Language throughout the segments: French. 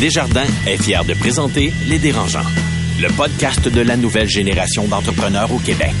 Desjardins est fier de présenter Les Dérangeants, le podcast de la nouvelle génération d'entrepreneurs au Québec.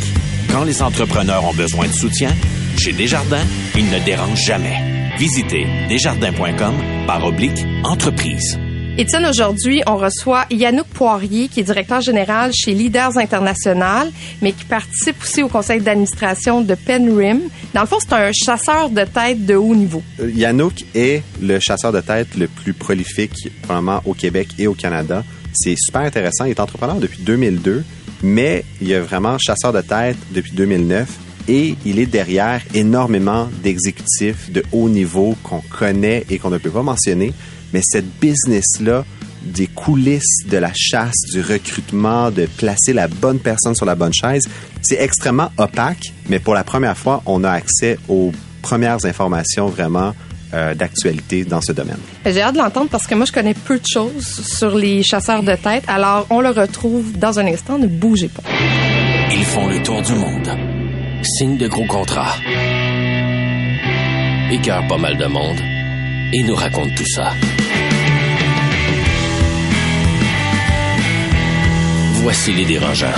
Quand les entrepreneurs ont besoin de soutien, chez Desjardins, ils ne dérangent jamais. Visitez desjardins.com par oblique entreprise. Étienne, aujourd'hui, on reçoit Yannouk Poirier, qui est directeur général chez Leaders International, mais qui participe aussi au conseil d'administration de Penrim. Dans le fond, c'est un chasseur de tête de haut niveau. Euh, Yannouk est le chasseur de tête le plus prolifique, vraiment, au Québec et au Canada. C'est super intéressant. Il est entrepreneur depuis 2002, mais il est vraiment chasseur de tête depuis 2009 et il est derrière énormément d'exécutifs de haut niveau qu'on connaît et qu'on ne peut pas mentionner. Mais cette business-là, des coulisses de la chasse, du recrutement, de placer la bonne personne sur la bonne chaise, c'est extrêmement opaque, mais pour la première fois, on a accès aux premières informations vraiment euh, d'actualité dans ce domaine. J'ai hâte de l'entendre parce que moi, je connais peu de choses sur les chasseurs de tête. Alors, on le retrouve dans un instant. Ne bougez pas. Ils font le tour du monde. Signent de gros contrats. Écœurent pas mal de monde. Et nous racontent tout ça. Voici les dérangeants.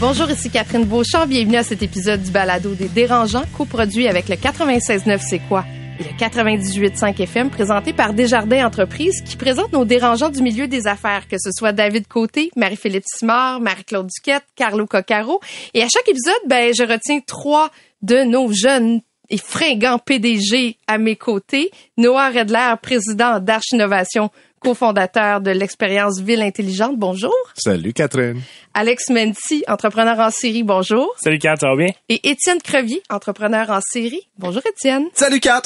Bonjour, ici Catherine Beauchamp. Bienvenue à cet épisode du Balado des Dérangeants, coproduit avec le 96.9 C'est quoi? Et le 98.5 FM, présenté par Desjardins Entreprises, qui présente nos dérangeants du milieu des affaires, que ce soit David Côté, Marie-Philippe Simard, Marie-Claude Duquette, Carlo Coccaro. Et à chaque épisode, ben, je retiens trois de nos jeunes et fringants PDG à mes côtés. Noah Redler, président d'Arch Innovation, cofondateur de l'expérience Ville Intelligente. Bonjour. Salut Catherine. Alex Menti, entrepreneur en série. Bonjour. Salut Kat, ça va bien? Et Étienne Crevier, entrepreneur en série. Bonjour Étienne. Salut Kat.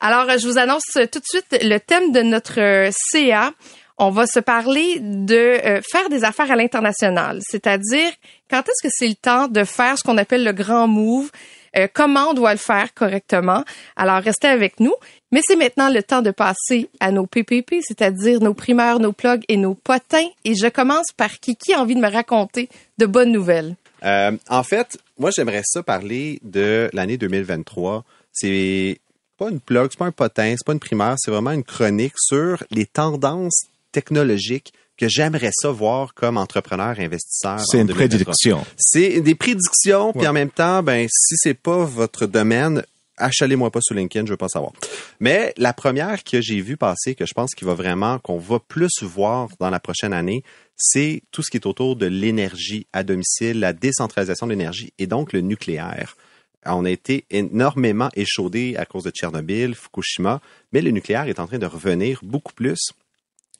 Alors, je vous annonce tout de suite le thème de notre euh, CA. On va se parler de euh, faire des affaires à l'international, c'est-à-dire quand est-ce que c'est le temps de faire ce qu'on appelle le grand move, euh, comment on doit le faire correctement? Alors, restez avec nous. Mais c'est maintenant le temps de passer à nos PPP, c'est-à-dire nos primeurs, nos plugs et nos potins. Et je commence par qui qui a envie de me raconter de bonnes nouvelles? Euh, en fait, moi, j'aimerais ça parler de l'année 2023. C'est pas une plug, c'est pas un potin, c'est pas une primaire, c'est vraiment une chronique sur les tendances technologiques que j'aimerais ça voir comme entrepreneur investisseur. C'est une 2023. prédiction. C'est des prédictions, puis en même temps, ben si c'est pas votre domaine, achalez-moi pas sur LinkedIn, je veux pas savoir. Mais la première que j'ai vue passer, que je pense qu'il va vraiment, qu'on va plus voir dans la prochaine année, c'est tout ce qui est autour de l'énergie à domicile, la décentralisation de l'énergie et donc le nucléaire. On a été énormément échaudé à cause de Tchernobyl, Fukushima, mais le nucléaire est en train de revenir beaucoup plus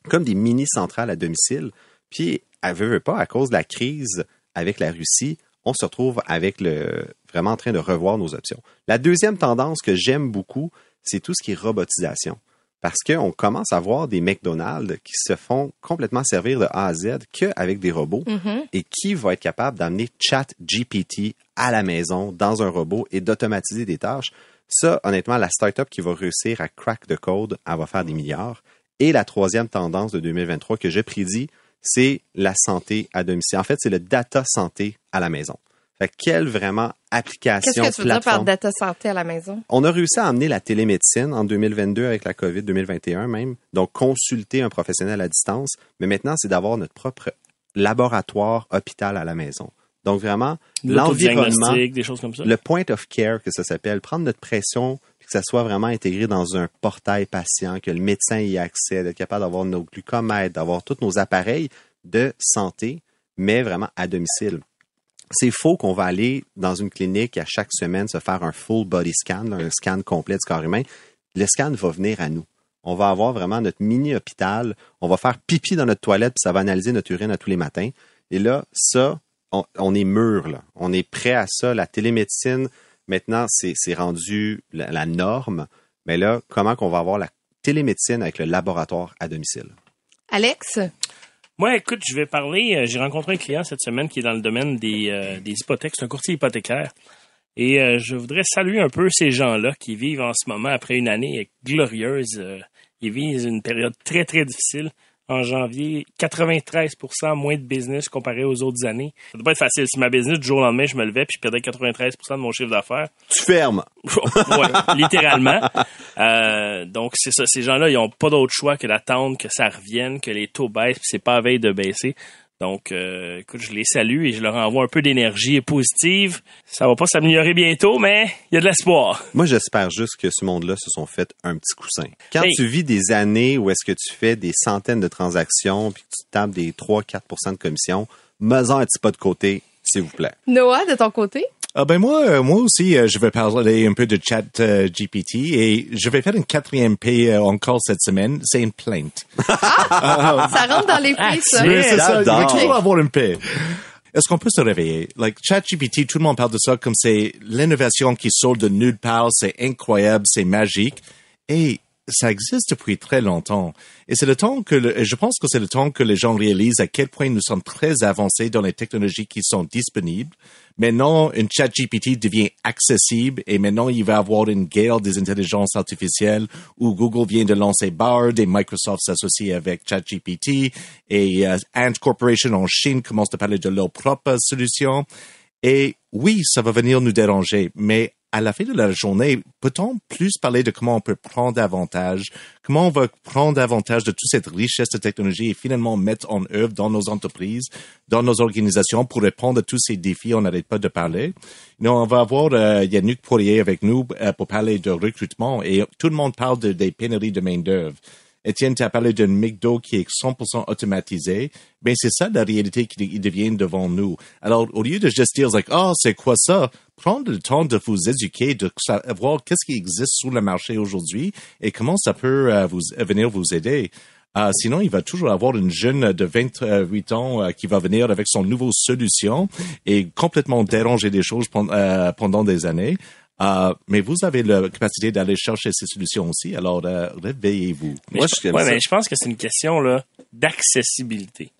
comme des mini-centrales à domicile. Puis, à veut, veut pas, à cause de la crise avec la Russie, on se retrouve avec le vraiment en train de revoir nos options. La deuxième tendance que j'aime beaucoup, c'est tout ce qui est robotisation. Parce qu'on commence à voir des McDonald's qui se font complètement servir de A à Z qu'avec des robots. Et qui va être capable d'amener Chat GPT à la maison dans un robot et d'automatiser des tâches. Ça, honnêtement, la startup qui va réussir à crack the code, elle va faire des milliards. Et la troisième tendance de 2023 que je prédis, c'est la santé à domicile. En fait, c'est le data santé à la maison. Fait que quelle vraiment application, Qu'est-ce que tu veux dire par data santé à la maison? On a réussi à amener la télémédecine en 2022 avec la COVID 2021 même. Donc, consulter un professionnel à distance. Mais maintenant, c'est d'avoir notre propre laboratoire hôpital à la maison. Donc, vraiment, l'environnement, L'autodiagnostic, des choses comme ça. le point of care que ça s'appelle, prendre notre pression, que ça soit vraiment intégré dans un portail patient, que le médecin y accès, d'être capable d'avoir nos glucomètres, d'avoir tous nos appareils de santé, mais vraiment à domicile. C'est faux qu'on va aller dans une clinique à chaque semaine se faire un full body scan, un scan complet du corps humain. Le scan va venir à nous. On va avoir vraiment notre mini hôpital. On va faire pipi dans notre toilette, puis ça va analyser notre urine à tous les matins. Et là, ça, on, est mûr. On est prêt à ça. La télémédecine, maintenant, c'est rendu la, la norme. Mais là, comment qu'on va avoir la télémédecine avec le laboratoire à domicile? Alex? Moi, écoute, je vais parler. euh, J'ai rencontré un client cette semaine qui est dans le domaine des, euh, des hypothèques. C'est un courtier hypothécaire. Et euh, je voudrais saluer un peu ces gens-là qui vivent en ce moment, après une année glorieuse, euh, ils vivent une période très, très difficile. En janvier, 93% moins de business comparé aux autres années. Ça doit pas être facile. Si ma business, du jour au lendemain, je me levais puis je perdais 93% de mon chiffre d'affaires. Tu fermes. ouais, littéralement. Euh, donc, c'est ça. Ces gens-là, ils ont pas d'autre choix que d'attendre que ça revienne, que les taux baissent, puis c'est pas à veille de baisser. Donc, euh, écoute, je les salue et je leur envoie un peu d'énergie positive. Ça va pas s'améliorer bientôt, mais il y a de l'espoir. Moi, j'espère juste que ce monde-là se sont fait un petit coussin. Quand tu vis des années où est-ce que tu fais des centaines de transactions puis que tu tapes des 3-4% de commission, mets-en un petit pas de côté, s'il vous plaît. Noah, de ton côté? Ah ben moi, euh, moi aussi, euh, je vais parler un peu de chat euh, GPT et je vais faire une quatrième paix encore cette semaine. C'est une plainte. Ah, ça rentre dans les faits, ça. Oui, c'est ça. Il va toujours avoir une paix. Est-ce qu'on peut se réveiller? Like, ChatGPT, tout le monde parle de ça comme c'est l'innovation qui sort de nulle part, c'est incroyable, c'est magique. Et ça existe depuis très longtemps. Et c'est le temps que je pense que c'est le temps que les gens réalisent à quel point nous sommes très avancés dans les technologies qui sont disponibles. Maintenant, une chat GPT devient accessible et maintenant il va y avoir une guerre des intelligences artificielles où Google vient de lancer Bard et Microsoft s'associe avec ChatGPT et euh, Ant Corporation en Chine commence à parler de leur propre solution. Et oui, ça va venir nous déranger, mais à la fin de la journée, peut-on plus parler de comment on peut prendre avantage, comment on va prendre avantage de toute cette richesse de technologie et finalement mettre en œuvre dans nos entreprises, dans nos organisations pour répondre à tous ces défis, on n'arrête pas de parler. Non, on va avoir euh, Yannick Poirier avec nous euh, pour parler de recrutement et tout le monde parle de, des pénuries de main-d'œuvre. Étienne, tu as parlé d'un McDo qui est 100% automatisé. Ben, c'est ça la réalité qui devient devant nous. Alors, au lieu de juste dire, oh, c'est quoi ça? Prendre le temps de vous éduquer, de savoir qu'est-ce qui existe sur le marché aujourd'hui et comment ça peut euh, vous, venir vous aider. Euh, sinon, il va toujours avoir une jeune de 28 ans euh, qui va venir avec son nouveau solution et complètement déranger des choses pendant des années. Euh, mais vous avez la capacité d'aller chercher ces solutions aussi, alors euh, réveillez-vous. Moi, je, mais je pense que c'est une question là d'accessibilité.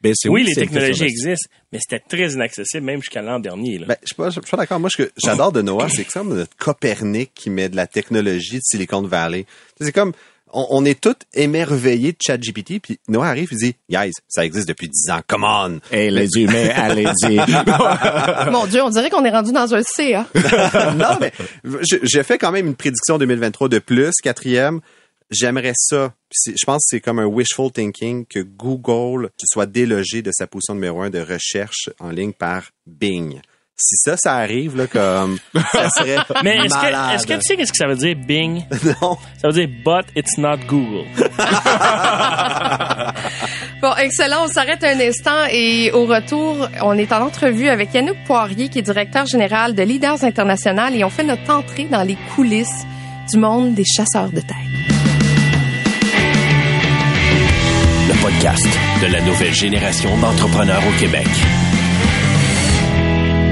Ben, oui, les technologies existent, mais c'était très inaccessible, même jusqu'à l'an dernier. Là. Ben, je suis pas, d'accord. Moi, ce que j'adore de Noah, c'est que c'est comme notre Copernic qui met de la technologie de Silicon Valley. C'est comme, on, est tous émerveillés de ChatGPT, puis Noah arrive et dit, guys, ça existe depuis 10 ans, come on! Hey, les humains, allez-y! Mon Dieu, on dirait qu'on est rendu dans un C, hein? non, mais j'ai fait quand même une prédiction 2023 de plus, quatrième. J'aimerais ça. Je pense que c'est comme un wishful thinking que Google soit délogé de sa position numéro un de recherche en ligne par Bing si ça, ça arrive, là, comme, ça serait Mais est-ce que, est-ce que tu sais qu'est-ce que ça veut dire Bing? Non. Ça veut dire but it's not Google. bon, excellent. On s'arrête un instant et au retour, on est en entrevue avec Yannick Poirier, qui est directeur général de Leaders International et on fait notre entrée dans les coulisses du monde des chasseurs de tête. Le podcast de la nouvelle génération d'entrepreneurs au Québec.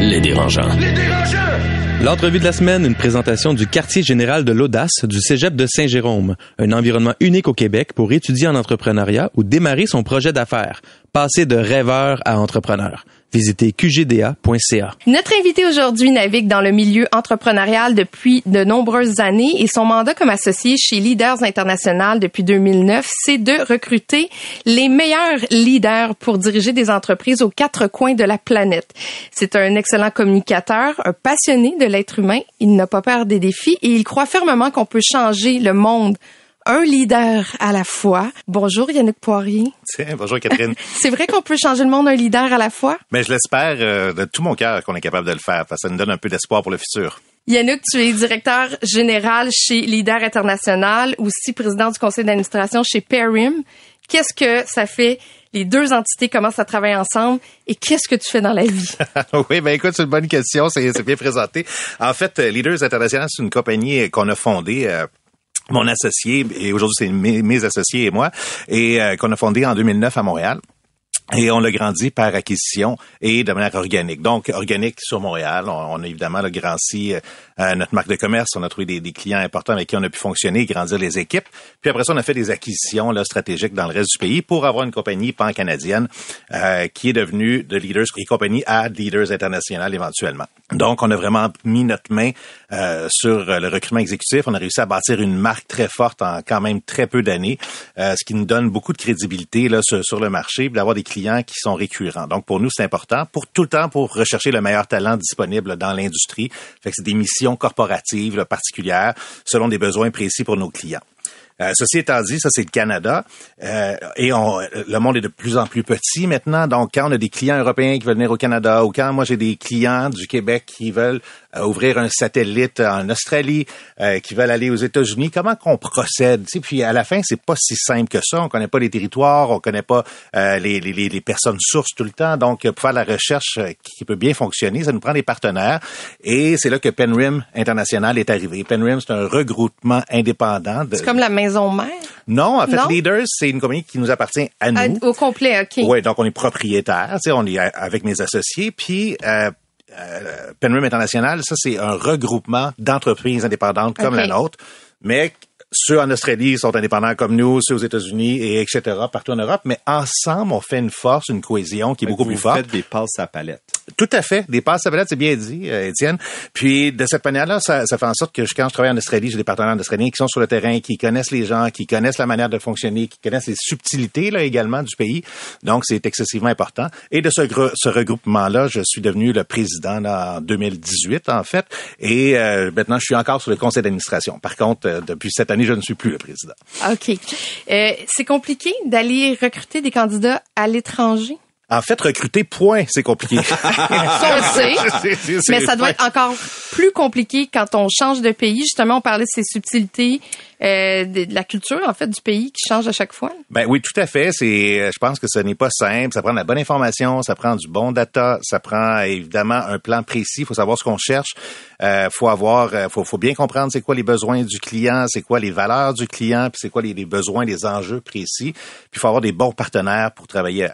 Les dérangeants. Les dérangeants! L'entrevue de la semaine, une présentation du quartier général de l'audace du Cégep de Saint-Jérôme, un environnement unique au Québec pour étudier en entrepreneuriat ou démarrer son projet d'affaires, passer de rêveur à entrepreneur. Visitez qgda.ca. Notre invité aujourd'hui navigue dans le milieu entrepreneurial depuis de nombreuses années et son mandat comme associé chez Leaders International depuis 2009, c'est de recruter les meilleurs leaders pour diriger des entreprises aux quatre coins de la planète. C'est un excellent communicateur, un passionné de l'être humain. Il n'a pas peur des défis et il croit fermement qu'on peut changer le monde un leader à la fois. Bonjour Yannick Poirier. Tiens, bonjour Catherine. c'est vrai qu'on peut changer le monde un leader à la fois? Mais je l'espère euh, de tout mon cœur qu'on est capable de le faire parce que ça nous donne un peu d'espoir pour le futur. Yannick, tu es directeur général chez Leader International, aussi président du conseil d'administration chez Perim. Qu'est-ce que ça fait? Les deux entités commencent à travailler ensemble et qu'est-ce que tu fais dans la vie? oui, ben écoute, c'est une bonne question, c'est bien présenté. En fait, Leaders International, c'est une compagnie qu'on a fondée euh, mon associé, et aujourd'hui c'est mes, associés et moi, et euh, qu'on a fondé en 2009 à Montréal. Et on l'a grandi par acquisition et de manière organique. Donc, organique sur Montréal. On, a évidemment le Grand-C, euh, notre marque de commerce. On a trouvé des, des, clients importants avec qui on a pu fonctionner et grandir les équipes. Puis après ça, on a fait des acquisitions là, stratégiques dans le reste du pays pour avoir une compagnie pan-canadienne euh, qui est devenue de Leaders et compagnie à Leaders International éventuellement. Donc, on a vraiment mis notre main euh, sur le recrutement exécutif. On a réussi à bâtir une marque très forte en quand même très peu d'années, euh, ce qui nous donne beaucoup de crédibilité là, sur, sur le marché, d'avoir des clients Donc, pour nous, c'est important. Pour tout le temps, pour rechercher le meilleur talent disponible dans l'industrie. Fait c'est des missions corporatives particulières selon des besoins précis pour nos clients. Euh, ceci étant dit, ça c'est le Canada euh, et on, le monde est de plus en plus petit maintenant. Donc quand on a des clients européens qui veulent venir au Canada ou quand moi j'ai des clients du Québec qui veulent euh, ouvrir un satellite en Australie, euh, qui veulent aller aux États-Unis. Comment qu'on procède? Tu Puis à la fin, c'est pas si simple que ça. On connaît pas les territoires, on connaît pas euh, les, les, les, personnes sources tout le temps. Donc pour faire la recherche qui peut bien fonctionner, ça nous prend des partenaires. Et c'est là que Penrim International est arrivé. Penrim, c'est un regroupement indépendant. C'est comme la maison mère? Non, en fait, Leaders, c'est une compagnie qui nous appartient à nous. au complet, ok. Oui, donc on est propriétaire. Tu sais, on est avec mes associés. Puis euh, euh, Penrim International, ça c'est un regroupement d'entreprises indépendantes comme la nôtre, mais ceux en Australie sont indépendants comme nous, ceux aux États-Unis et etc. partout en Europe, mais ensemble on fait une force, une cohésion qui est beaucoup plus forte. Vous faites des passes à palette. Tout à fait, des passes à palette, c'est bien dit, euh, Étienne. Puis de cette manière-là, ça, ça, fait en sorte que quand je travaille en Australie, j'ai des partenaires australiens qui sont sur le terrain, qui connaissent les gens, qui connaissent la manière de fonctionner, qui connaissent les subtilités là également du pays. Donc c'est excessivement important. Et de ce, ce regroupement-là, je suis devenu le président là, en 2018 en fait, et euh, maintenant je suis encore sur le conseil d'administration. Par contre, euh, depuis cette année, je ne suis plus le président. Ok, c'est compliqué d'aller recruter des candidats à l'étranger? En fait, recruter, point, c'est compliqué. ça, sait. mais ça doit être encore plus compliqué quand on change de pays. Justement, on parlait de ces subtilités, euh, de, la culture, en fait, du pays qui change à chaque fois? Ben oui, tout à fait. C'est, je pense que ce n'est pas simple. Ça prend de la bonne information, ça prend du bon data, ça prend évidemment un plan précis. Il faut savoir ce qu'on cherche. Euh, faut avoir, euh, faut, faut bien comprendre c'est quoi les besoins du client, c'est quoi les valeurs du client, puis c'est quoi les, besoins, les enjeux précis. Puis il faut avoir des bons partenaires pour travailler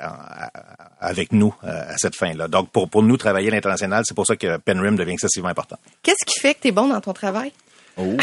avec nous euh, à cette fin-là. Donc, pour, pour nous, travailler à l'international, c'est pour ça que Penrim devient excessivement important. Qu'est-ce qui fait que tu es bon dans ton travail? Oh.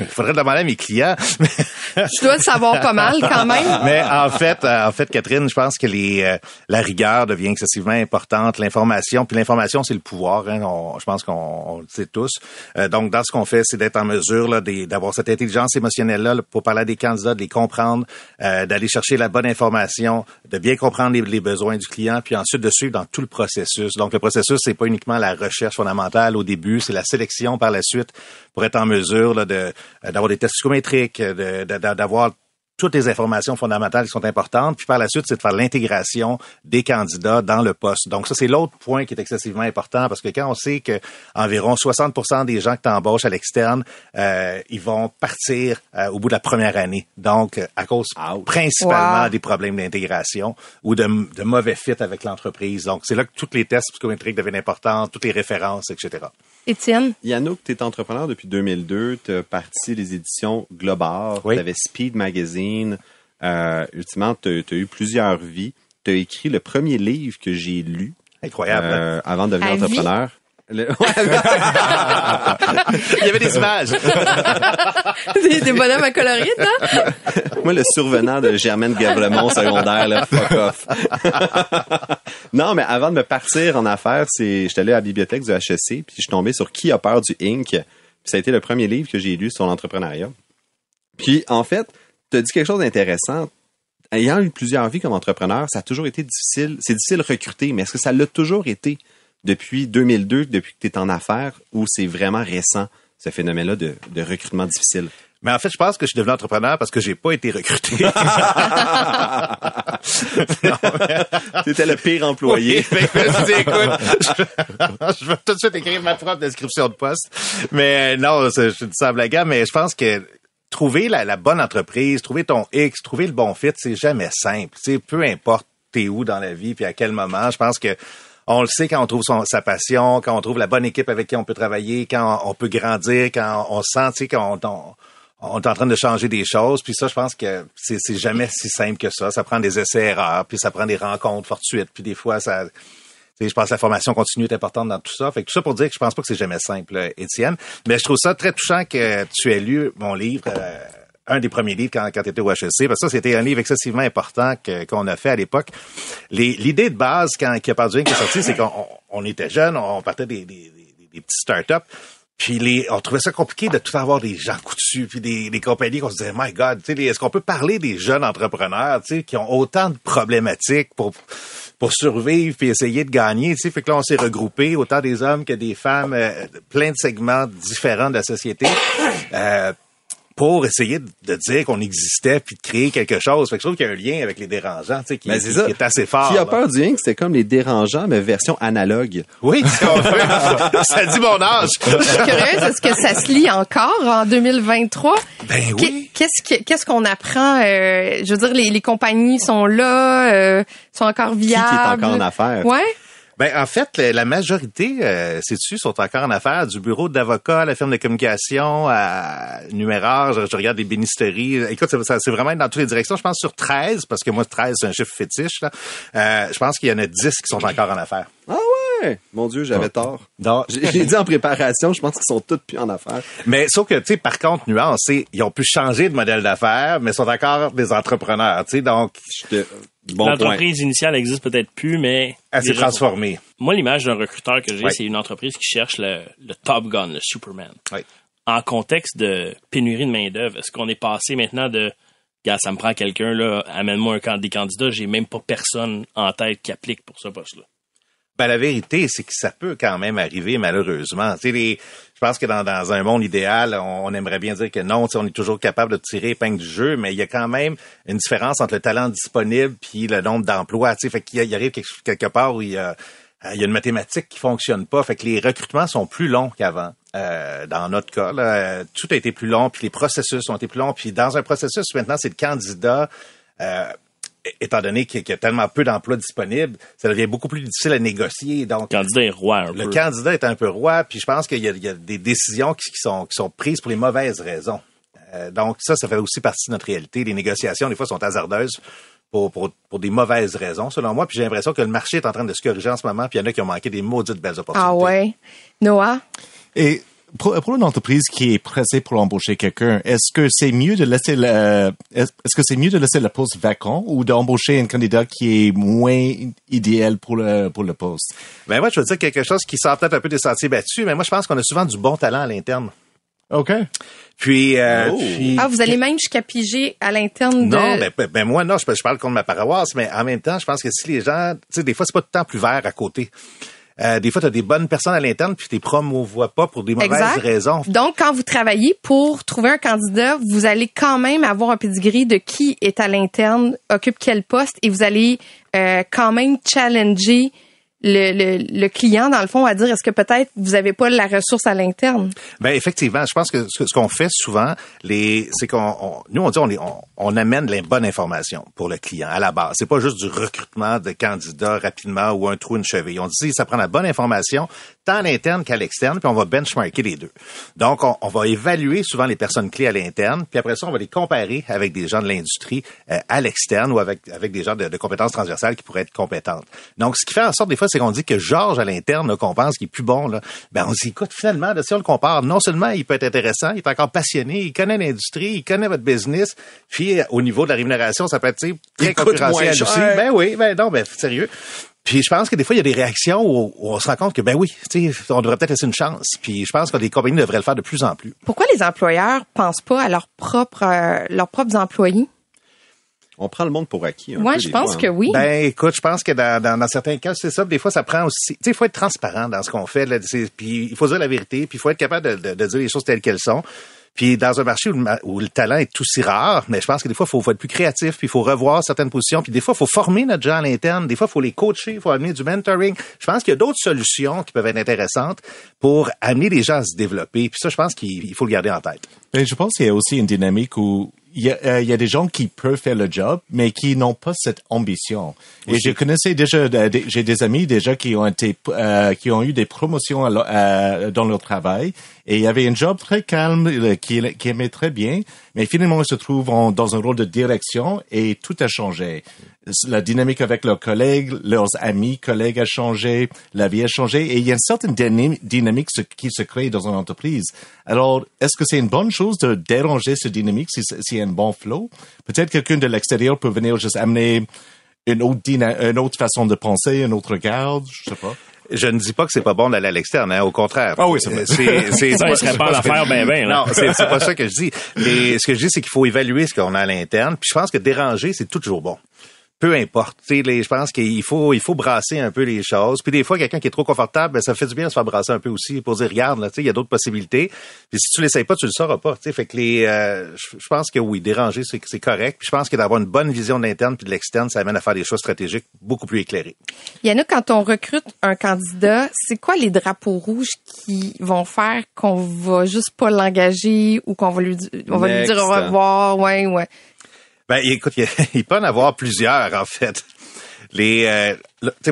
Il faudrait demander à mes clients. tu dois le savoir pas mal quand même. Mais en fait, euh, en fait, Catherine, je pense que les, euh, la rigueur devient excessivement importante. L'information, puis l'information, c'est le pouvoir. Hein, je pense qu'on le sait tous. Euh, donc, dans ce qu'on fait, c'est d'être en mesure là, d'avoir cette intelligence émotionnelle-là pour parler à des candidats, de les comprendre, d'aller chercher la bonne information, de bien comprendre les, les, besoins du client, puis ensuite de suivre dans tout le processus. Donc, le processus, c'est pas uniquement la recherche fondamentale au début, c'est la sélection par la suite pour être en mesure de d'avoir des tests psychométriques, d'avoir toutes les informations fondamentales qui sont importantes. Puis par la suite, c'est de faire l'intégration des candidats dans le poste. Donc ça, c'est l'autre point qui est excessivement important parce que quand on sait que environ 60% des gens que tu embauches à l'externe, euh, ils vont partir euh, au bout de la première année. Donc à cause principalement des problèmes d'intégration ou de, de mauvais fit avec l'entreprise. Donc c'est là que tous les tests psychométriques deviennent importants, toutes les références, etc. Étienne? Yannouk, tu es entrepreneur depuis 2002. Tu as parti des éditions Global. Tu avais Speed Magazine. Euh, ultimement, tu as, eu plusieurs vies. Tu as écrit le premier livre que j'ai lu. Incroyable. Hein? Euh, avant de devenir entrepreneur. Il y avait des images. des, des, bonhommes à colorier, hein? Moi, le survenant de Germaine Gavremont secondaire, là, fuck off. non, mais avant de me partir en affaires, c'est, j'étais allé à la bibliothèque du HEC, puis je suis tombé sur Qui a peur du Inc? Puis ça a été le premier livre que j'ai lu sur l'entrepreneuriat. Puis, en fait, tu as dit quelque chose d'intéressant. Ayant eu plusieurs vies comme entrepreneur, ça a toujours été difficile. C'est difficile de recruter, mais est-ce que ça l'a toujours été? Depuis 2002, depuis que tu es en affaires, ou c'est vraiment récent, ce phénomène-là de, recrutement difficile? Mais en fait, je pense que je suis devenu entrepreneur parce que j'ai pas été recruté. Tu étais le pire employé. je écoute, je, vais tout de suite écrire ma propre description de poste. Mais euh, non, je dis ça à blague, mais je pense que trouver la, bonne entreprise, trouver ton X, trouver le bon fit, c'est jamais simple. sais, peu importe t'es où dans la vie puis à quel moment, je pense que on le sait quand on trouve sa passion, quand on trouve la bonne équipe avec qui on peut travailler, quand on, peut grandir, quand on sent, tu sais, qu'on on est en train de changer des choses. Puis ça, je pense que c'est jamais si simple que ça. Ça prend des essais-erreurs, puis ça prend des rencontres fortuites, puis des fois, ça... Je pense que la formation continue est importante dans tout ça. Fait que tout ça pour dire que je pense pas que c'est jamais simple, euh, Étienne. Mais je trouve ça très touchant que tu aies lu mon livre, euh, un des premiers livres quand, quand tu étais au HEC, parce que ça, c'était un livre excessivement important qu'on a fait à l'époque. L'idée de base, quand qui a pas qui est sorti, c'est qu'on on- était jeunes, on partait des, des, des, des petits startups. Puis les, on trouvait ça compliqué de tout avoir des gens coutus, puis des, des compagnies qu'on se disait, my God, est-ce qu'on peut parler des jeunes entrepreneurs, qui ont autant de problématiques pour pour survivre puis essayer de gagner, tu sais, fait que là on s'est regroupés, autant des hommes que des femmes, euh, plein de segments différents de la société. Euh, pour essayer de de dire qu'on existait puis de créer quelque chose. Fait que je trouve qu'il y a un lien avec les dérangeants, tu sais, qui, c'est qui- qui est assez fort. Qui a là. peur du Inc, c'était comme les dérangeants, mais version analogue. Oui, si on veut. ça dit mon âge. Je suis curieuse, est-ce que ça se lit encore en 2023? Ben oui. Qu'est-ce que- qu'est-ce qu'on apprend? euh, je veux dire, les, les compagnies sont là, euh, sont encore Qui, qui viables. est encore en affaires? Ouais. Ben en fait, la- majorité, euh, sais-tu, sont encore en affaires du bureau d'avocat la firme de communication, à numéraire, je, je regarde des bénisteries. Écoute, c'est vraiment dans toutes les directions. Je pense sur 13, parce que moi, 13, c'est un chiffre fétiche. Là. Euh, je pense qu'il y en a 10 qui sont encore en affaires. Ah ouais! Mon Dieu, j'avais tort. Donc, J'ai dit en préparation, je pense qu'ils sont tous plus en affaires. Mais sauf que, tu sais, par contre, nuance, c'est ils ont pu changer de modèle d'affaires, mais sont encore des entrepreneurs, tu sais, donc Bon. L'entreprise initiale existe peut-être plus, mais elle s'est transformée. Moi, l'image d'un recruteur que j'ai, Ouais. c'est une entreprise qui cherche le, le Top Gun, le Superman. Ouais. En contexte de pénurie de main-d'œuvre, est-ce qu'on est passé maintenant de Gars, ça me prend quelqu'un, là, amène-moi un des candidats, j'ai même pas personne en tête qui applique pour ce poste-là. Ben, la vérité, c'est que ça peut quand même arriver, malheureusement. Tu sais, les, je pense que dans, dans un monde idéal, on, on aimerait bien dire que non, tu sais, on est toujours capable de tirer épingle du jeu, mais il y a quand même une différence entre le talent disponible puis le nombre d'emplois. Tu sais, fait qu'il y arrive quelque, quelque part où il y a, il y a une mathématique qui fonctionne pas. Fait que les recrutements sont plus longs qu'avant. Euh, dans notre cas, là, tout a été plus long, puis les processus ont été plus longs. Puis dans un processus, maintenant, c'est le candidat. Euh, étant donné qu'il y a tellement peu d'emplois disponibles, ça devient beaucoup plus difficile à négocier. Donc, Le candidat est roi un le peu. candidat est un peu roi, puis je pense qu'il y, a- il y a des décisions qui, qui sont, qui sont prises pour les mauvaises raisons. Euh, donc ça, ça fait aussi partie de notre réalité. Les négociations, des fois, sont hasardeuses pour, pour, pour des mauvaises raisons, selon moi. Puis j'ai l'impression que le marché est en train de se corriger en ce moment, puis il y en a qui ont manqué des maudites belles opportunités. Ah ouais? Noah? Et pour, pour une entreprise qui est pressée pour embaucher quelqu'un, est-ce que c'est mieux de laisser le, est-ce est-ce que c'est mieux de laisser le poste vacant ou d'embaucher un candidat qui est moins idéal pour le, pour le poste? Ben moi, je veux dire quelque chose qui sort peut-être un peu des sentiers battus, mais moi, je pense qu'on a souvent du bon talent à l'interne. OK. Puis, euh, Oh. puis- Ah, vous allez même jusqu'à piger à l'interne de... Non, ben, ben, ben, moi, non, je, je parle contre ma paroisse, mais en même temps, je pense que si les gens, tu sais, des fois, c'est pas tout le temps plus vert à côté. Euh, des fois, tu as des bonnes personnes à l'interne, puis tu les promouvois pas pour des mauvaises Exact. raisons. Donc, quand vous travaillez pour trouver un candidat, vous allez quand même avoir un pedigree de qui est à l'interne, occupe quel poste, et vous allez euh, quand même challenger le, le, le client, dans le fond, à dire est-ce que peut-être vous avez pas la ressource à l'interne? Ben effectivement, je pense que ce, qu'on fait souvent, les, c'est qu'on, on- nous on dit on, on, on amène les bonnes informations pour le client à la base. C'est pas juste du recrutement de candidats rapidement ou un trou une cheville. On dit ça prend la bonne information tant à l'interne qu'à l'externe, puis on va benchmarker les deux. Donc on, on va évaluer souvent les personnes clés à l'interne, puis après ça on va les comparer avec des gens de l'industrie euh, à l'externe ou avec avec des gens de, de compétences transversales qui pourraient être compétentes. Donc ce qui fait en sorte des fois c'est qu'on dit que Georges à l'interne qu'on pense qu'il est plus bon là, ben on se dit écoute finalement là, si on le compare, non seulement il peut être intéressant, il est encore passionné, il connaît l'industrie, il connaît votre business, puis euh, au niveau de la rémunération ça peut être tu sais, très concurrentiel moins aussi. cher. Ben oui, ben non, ben sérieux. Puis je pense que des fois, il y a des réactions où, où on se rend compte que, ben oui, tu sais, on devrait peut-être laisser une chance. Puis je pense que les compagnies devraient le faire de plus en plus. Pourquoi les employeurs pensent pas à leurs propres, euh, leurs propres employés? On prend le monde pour acquis. un Moi, peu, je pense fois, que hein. oui. Ben écoute, je pense que dans, dans, dans certains cas, c'est ça. Des fois, ça prend aussi. Tu sais, il faut être transparent dans ce qu'on fait. Là, puis il faut dire la vérité. Puis il faut être capable de, de- de dire les choses telles qu'elles sont. Puis dans un marché où le, où le talent est aussi rare, mais je pense que des fois, il faut, faut être plus créatif, puis il faut revoir certaines positions. Puis des fois, il faut former notre gens à l'interne. Des fois, il faut les coacher, il faut amener du mentoring. Je pense qu'il y a d'autres solutions qui peuvent être intéressantes pour amener les gens à se développer. Puis ça, je pense qu'il il faut le garder en tête. Ben, je pense qu'il y a aussi une dynamique où il y, a, euh, y a des gens qui peuvent faire le job, mais qui n'ont pas cette ambition. Et je connaissais déjà, euh, j'ai des amis déjà qui ont été, euh, qui ont eu des promotions à euh, dans leur travail Et il avait un job très calme euh, qu'il aimait très bien, mais finalement il se trouve dans un rôle de direction et tout a changé. La dynamique avec leurs collègues, leurs amis, collègues a changé, la vie a changé et il y a une certaine dyna- dynamique qui se crée dans une entreprise. Alors, est-ce que c'est une bonne chose de déranger cette dynamique si s'il y a un bon flow? Peut-être quelqu'un de l'extérieur peut venir juste amener une autre, une autre façon de penser, un autre regard, je sais pas. Je ne dis pas que c'est pas bon d'aller à l'externe, hein, au contraire. Ah oui, c'est vrai. C'est, c'est, Ça, il serait pas l'affaire ben ben, là. Non, c'est, c'est pas ça que je dis. Mais ce que je dis, c'est qu'il faut évaluer ce qu'on a à l'interne. Puis je pense que déranger, c'est toujours bon. Peu importe. Tu sais, les- je pense qu'il faut, il faut brasser un peu les choses. Puis des fois, quelqu'un qui est trop confortable, ben, ça fait du bien de se faire brasser un peu aussi pour dire, regarde, là, tu sais, il y a d'autres possibilités. Puis si tu l'essayes pas, tu le sauras pas. Tu sais, fait que les, euh, je, pense que oui, déranger, c'est, c'est correct. Puis je pense que d'avoir une bonne vision de l'interne puis de l'externe, ça amène à faire des choix stratégiques beaucoup plus éclairés. Yannick, quand on recrute un candidat, c'est quoi les drapeaux rouges qui vont faire qu'on va juste pas l'engager ou qu'on va lui, on va lui dire au revoir, ouais, ouais. Ben, écoute, il, peut en avoir plusieurs, en fait. Les, euh,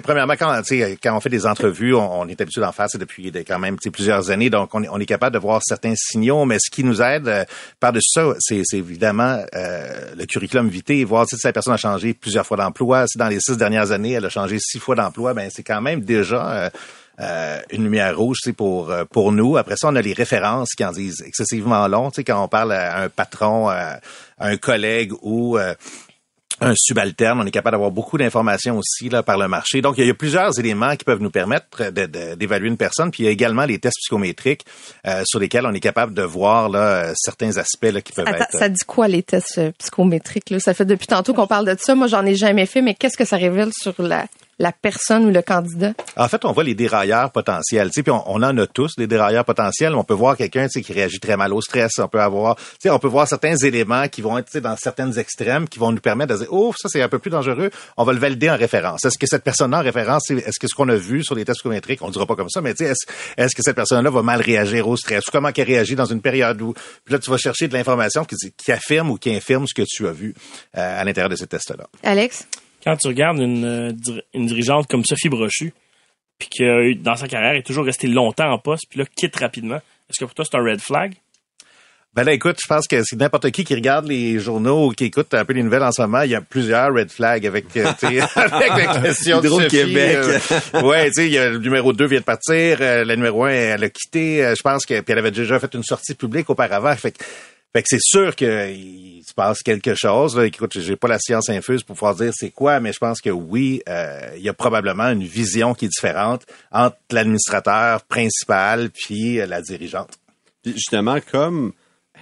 premièrement, quand, quand on fait des entrevues, on, est habitué d'en faire depuis quand même plusieurs années, donc on est, capable de voir certains signaux, mais ce qui nous aide euh, par-dessus ça, c'est évidemment euh, le curriculum vitae, voir si la personne a changé plusieurs fois d'emploi, si dans les six dernières années, elle a changé six fois d'emploi, ben c'est quand même déjà... euh, une lumière rouge, pour euh, pour nous. Après ça, on a les références qui en disent excessivement long. Tu sais, quand on parle à un patron, à un collègue ou euh, un subalterne, on est capable d'avoir beaucoup d'informations aussi là par le marché. Donc, il y a- il y a plusieurs éléments qui peuvent nous permettre d'évaluer une personne. Puis il y a également les tests psychométriques euh, sur lesquels on est capable de voir là, certains aspects là, qui peuvent Attends, être. ça dit quoi les tests psychométriques là? Ça fait depuis tantôt qu'on parle de ça. Moi, j'en ai jamais fait, mais qu'est-ce que ça révèle sur la la personne ou le candidat En fait, on voit les dérailleurs potentiels. Tu sais, puis on, on en a tous des dérailleurs potentiels. On peut voir quelqu'un tu sais, qui réagit très mal au stress. On peut avoir, tu sais, on peut voir certains éléments qui vont être tu sais, dans certaines extrêmes qui vont nous permettre de dire, oh, ça c'est un peu plus dangereux. On va le valider en référence. Est-ce que cette personne-là en référence, est-ce que ce qu'on a vu sur les tests psychométriques, on le dira pas comme ça, mais tu sais, est-ce, est-ce que cette personne-là va mal réagir au stress? Ou comment qu'elle réagit dans une période où, puis là, tu vas chercher de l'information qui, qui affirme ou qui infirme ce que tu as vu euh, à l'intérieur de ces tests-là. Alex? Quand tu regardes une, euh, une dirigeante comme Sophie Brochu, puis qui a eu, dans sa carrière, est toujours restée longtemps en poste, puis là, quitte rapidement, est-ce que pour toi, c'est un red flag? Ben là, écoute, je pense que c'est n'importe qui qui regarde les journaux ou qui écoute un peu les nouvelles en ce moment, il y a plusieurs red flags avec, euh, avec la question de. Sophie, euh, ouais, tu sais, il y a le numéro 2 vient de partir, euh, le numéro 1, elle a quitté, euh, je pense que puis elle avait déjà fait une sortie publique auparavant, fait que fait que c'est sûr qu'il se passe quelque chose. Là. Écoute, j'ai pas la science infuse pour pouvoir dire c'est quoi, mais je pense que oui, euh, il y a probablement une vision qui est différente entre l'administrateur principal puis euh, la dirigeante. Justement, comme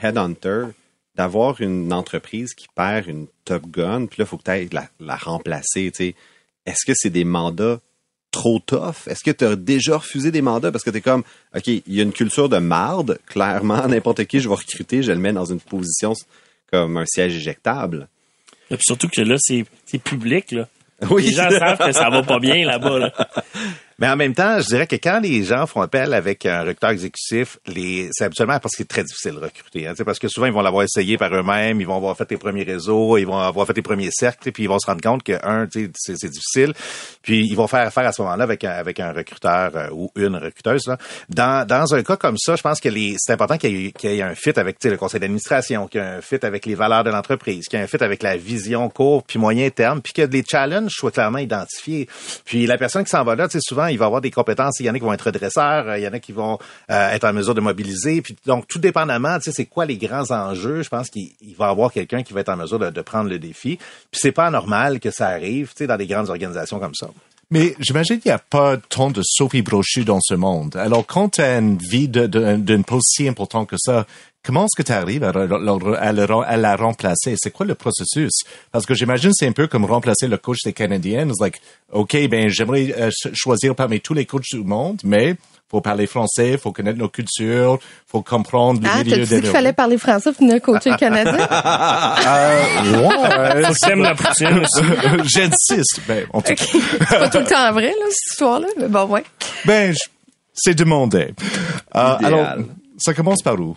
Headhunter, d'avoir une entreprise qui perd une Top Gun, puis là, il faut peut-être la, la remplacer. Est-ce que c'est des mandats trop tough? Est-ce que tu as déjà refusé des mandats? Parce que tu es comme, OK, il y a une culture de marde, clairement, n'importe qui je vais recruter, je le mets dans une position comme un siège éjectable. Et puis surtout que là, c'est c'est public, là. Oui. Les gens savent que ça va pas bien là-bas, là. Mais en même temps, je dirais que quand les gens font appel avec un recruteur exécutif, les, c'est habituellement parce que c'est très difficile de recruter. Hein, parce que souvent, ils vont l'avoir essayé par eux-mêmes, ils vont avoir fait les premiers réseaux, ils vont avoir fait les premiers cercles, puis ils vont se rendre compte que, un, c'est, c'est difficile. Puis ils vont faire affaire à ce moment-là avec avec un recruteur euh, ou une recruteuse. Là. Dans, dans un cas comme ça, je pense que les, c'est important qu'il y ait, qu'il y ait un fit avec le conseil d'administration, qu'il y ait un fit avec les valeurs de l'entreprise, qu'il y ait un fit avec la vision court puis moyen terme, puis que les challenges soient clairement identifiés. Puis la personne qui s'en va là, sais, il va avoir des compétences. Il y en a qui vont être dresseurs, euh, il y en a qui vont euh, être en mesure de mobiliser. Donc, tout dépendamment, tu sais, c'est quoi les grands enjeux, je pense qu'il il va avoir quelqu'un qui va être en mesure de, prendre le défi. Puis c'est pas anormal que ça arrive, tu dans des grandes organisations comme ça. Mais j'imagine qu'il n'y a pas tant de Sophie Brochu dans ce monde. Alors, quand tu as une vie d'une poste si important que ça, comment est-ce que tu arrives à, la remplacer? C'est quoi le processus? Parce que j'imagine c'est un peu comme remplacer le coach des Canadiens. It's like, OK, ben, j'aimerais euh, ch- choisir parmi tous les coachs du monde, mais faut parler français, faut connaître nos cultures, faut comprendre le Ah, milieu t'as de dit qu'il fallait parler français pour venir coacher le Canadien? Euh, ouais. T'aimes la poutine aussi. J'insiste. Ben, en tout OK. C'est pas tout le temps vrai, là, cette histoire-là, mais bon, ouais. Ben, c'est demandé. Euh, alors, ça commence par où?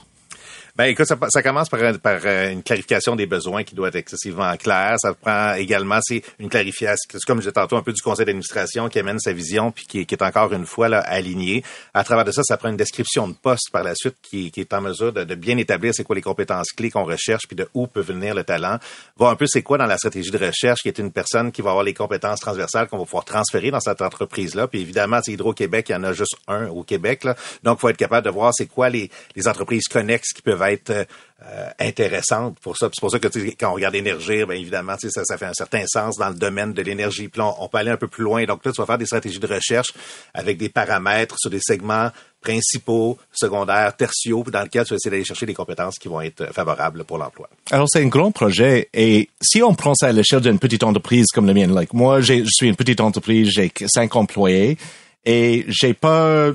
Ben écoute, ça, ça commence par, par euh, une clarification des besoins qui doit être excessivement claire. Ça prend également c'est une clarification, comme je disais tantôt, un peu du conseil d'administration qui amène sa vision puis qui, qui est encore une fois là, alignée. À travers de ça, ça prend une description de poste par la suite qui, qui est en mesure de, de bien établir c'est quoi les compétences clés qu'on recherche puis de où peut venir le talent. Voir un peu c'est quoi dans la stratégie de recherche qui est une personne qui va avoir les compétences transversales qu'on va pouvoir transférer dans cette entreprise-là. Puis évidemment, c'est Hydro-Québec, il y en a juste un au Québec. Là. Donc, faut être capable de voir c'est quoi les, les entreprises connexes qui peuvent être euh, intéressantes pour ça. C'est pour ça que quand on regarde l'énergie, bien évidemment, ça, fait un certain sens dans le domaine de l'énergie. On, on peut aller un peu plus loin. Donc là, tu vas faire des stratégies de recherche avec des paramètres sur des segments principaux, secondaires, tertiaux, dans lequel tu vas essayer d'aller chercher des compétences qui vont être euh, favorables pour l'emploi. Alors, c'est un grand projet. Et si on prend ça à l'échelle d'une petite entreprise comme la mienne, like, moi, je suis une petite entreprise, j'ai cinq employés et j'ai pas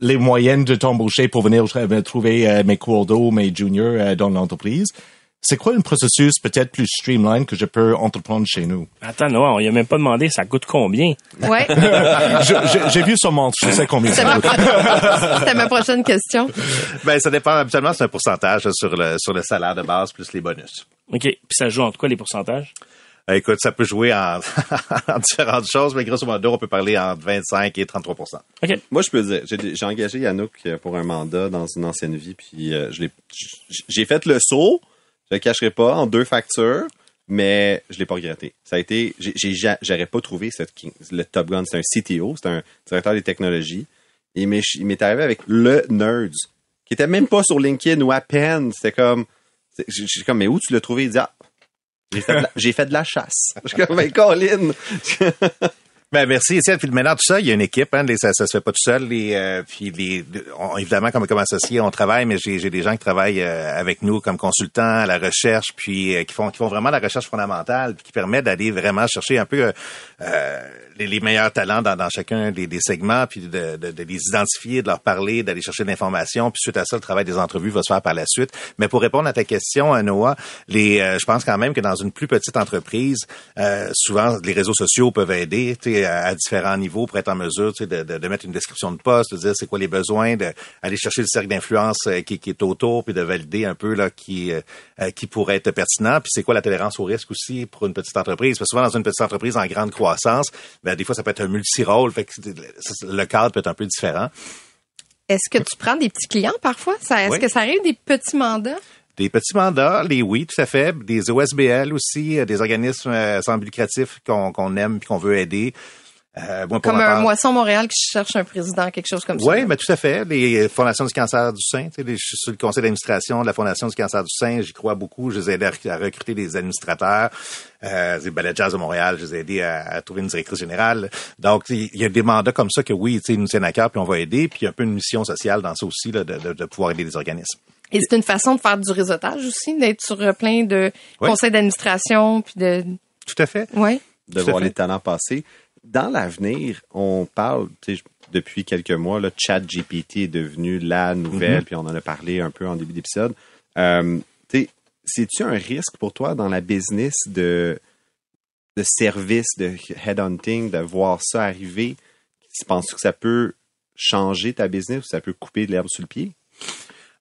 les moyens de t'embaucher pour venir tra- trouver euh, mes cours d'eau, mes juniors euh, dans l'entreprise. C'est quoi un processus peut-être plus streamline que je peux entreprendre chez nous? Attends, non, on lui a même pas demandé ça coûte combien? Ouais. J'ai vu son montre, je sais combien ça ma, coûte. c'était ma prochaine question. Ben, ça dépend. Habituellement, c'est un pourcentage sur le, sur le salaire de base plus les bonus. OK. Puis ça joue entre quoi les pourcentages? Euh, Écoute, ça peut jouer en, en différentes choses, mais grosso modo, on peut parler entre 25 et 33 OK. Moi, je peux dire, j'ai j'ai engagé Yannock euh, pour un mandat dans une ancienne vie, puis euh, je l'ai, j- j'ai fait le saut, je le cacherai pas, en deux factures, mais je l'ai pas regretté. Ça a été, j'ai, j'ai ja- j'aurais pas trouvé cette, king- le Top Gun, c'est un CTO, c'est un directeur des technologies, et il m'est, il m'est arrivé avec le Nerds, qui était même pas sur LinkedIn ou à peine, c'était comme, j'ai comme, mais où tu l'as trouvé? Il dit, ah, j'ai fait, la, fait de la chasse. Je suis comme, mais Colin! Ben merci Étienne. Puis maintenant tout ça, il y a une équipe. Hein, ça, ça se fait pas tout seul. Les, euh, puis les, on- évidemment comme comme associé, on travaille, mais j'ai des gens qui travaillent euh, avec nous comme consultants à la recherche, puis euh, qui font qui font vraiment la recherche fondamentale, puis qui permet d'aller vraiment chercher un peu euh, euh, les, les meilleurs talents dans, dans chacun des, des segments, puis de, de, de les identifier, de leur parler, d'aller chercher de l'information. Puis suite à ça, le travail des entrevues va se faire par la suite. Mais pour répondre à ta question, Noah, les, euh, je pense quand même que dans une plus petite entreprise, souvent les réseaux sociaux peuvent aider à, à différents niveaux pour être en mesure de, de, de mettre une description de poste, de dire c'est quoi les besoins, d'aller chercher le cercle d'influence euh, qui, qui est autour, puis de valider un peu là qui euh, euh, qui pourrait être pertinent. Puis c'est quoi la tolérance au risque aussi pour une petite entreprise? Parce que souvent dans une petite entreprise en grande croissance, ben, des fois ça peut être un multi-rôle, fait que le cadre peut être un peu différent. Est-ce que tu prends des petits clients parfois? Est-ce Oui. que ça arrive des petits mandats? Des petits mandats, les oui, tout à fait. Des OSBL aussi, euh, des organismes euh, sans but lucratif qu'on aime puis qu'on veut aider. Euh, moi, Comme un part- Moisson Montréal qui cherche un président, quelque chose comme ça. Oui, mais tout à fait. Les fondations du cancer du sein, tu sais, les- je suis sur le conseil d'administration de la Fondation du cancer du sein, j'y crois beaucoup. Je les ai aidés à, recruter des administrateurs. Euh, des Ballet Jazz de Montréal, je les ai aidés à, à trouver une directrice générale. Donc, il y a des mandats comme ça que oui, tu sais, ils nous tiennent à cœur, puis on va aider. Puis il y a un peu une mission sociale dans ça aussi, là, de, de, de pouvoir aider les organismes. Et c'est une façon de faire du réseautage aussi, d'être sur euh, plein de Oui. conseils d'administration, puis de... Tout à fait. Ouais. de Tout voir fait. les talents passer. Dans l'avenir, on parle, tu sais, depuis quelques mois, le chat GPT est devenu la nouvelle, Mhm. puis on en a parlé un peu en début d'épisode. Euh, tu sais, c'est-tu un risque pour toi dans la business de, de service, de headhunting, de voir ça arriver? Penses-tu que ça peut changer ta business ou ça peut couper de l'herbe sous le pied?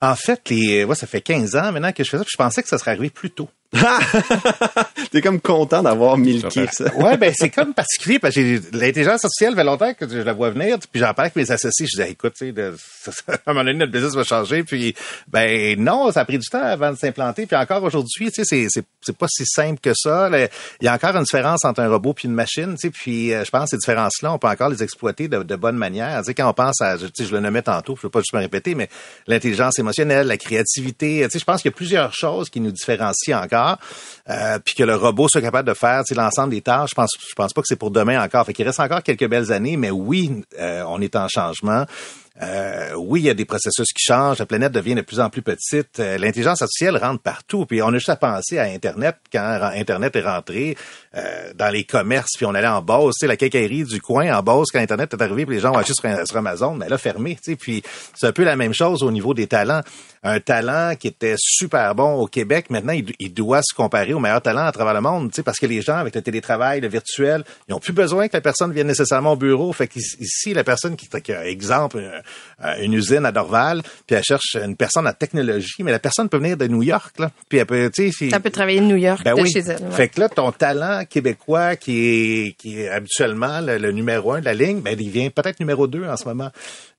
En fait, les, ouais, ça fait 15 ans maintenant que je fais ça, puis je pensais que ça serait arrivé plus tôt. T'es comme content d'avoir milqué ça. Ouais, ben c'est comme particulier parce que j'ai- l'intelligence artificielle fait longtemps que je la vois venir, puis j'en parle avec mes associés, je disais écoute, tu sais, à un moment donné notre business va changer, puis ben non, ça a pris du temps avant de s'implanter, puis encore aujourd'hui, tu sais, c'est c'est c'est pas si simple que ça. là. Il y a encore une différence entre un robot puis une machine, tu sais, puis euh, je pense que ces différences-là, on peut encore les exploiter de, de bonne manière. Tu sais, quand on pense à, je- tu sais, je le nommais tantôt, je veux pas juste me répéter, mais l'intelligence émotionnelle, la créativité, tu sais, je pense qu'il y a plusieurs choses qui nous différencient encore, euh, puis que le robot soit capable de faire, l'ensemble des tâches. Je pense, pense pas que c'est pour demain encore. Fait qu'il reste encore quelques belles années, mais oui, euh, on est en changement. Euh, oui, il y a des processus qui changent. La planète devient de plus en plus petite. L'intelligence artificielle rentre partout. Puis on a juste à penser à Internet quand Internet est rentré euh, dans les commerces. Puis on allait en Beauce, tu sais, la quincaillerie du coin en Beauce quand Internet est arrivé. Puis les gens ont acheté sur, sur Amazon, mais elle a fermé. Tu sais, puis c'est un peu la même chose au niveau des talents. un talent qui était super bon au Québec, maintenant, il, il doit se comparer aux meilleurs talents à travers le monde, tu sais, parce que les gens, avec le télétravail, le virtuel, ils ont plus besoin que la personne vienne nécessairement au bureau. Fait qu'ici, la personne qui, qui a, exemple, une, une usine à Dorval, puis elle cherche une personne en technologie, mais la personne peut venir de New York, là, puis elle peut, tu sais, si- Ça peut travailler de New York, ben de oui. chez elle. ouais. Fait que là, ton talent québécois qui est, qui est habituellement le, le numéro un de la ligne, ben, il vient peut-être numéro deux en ce moment.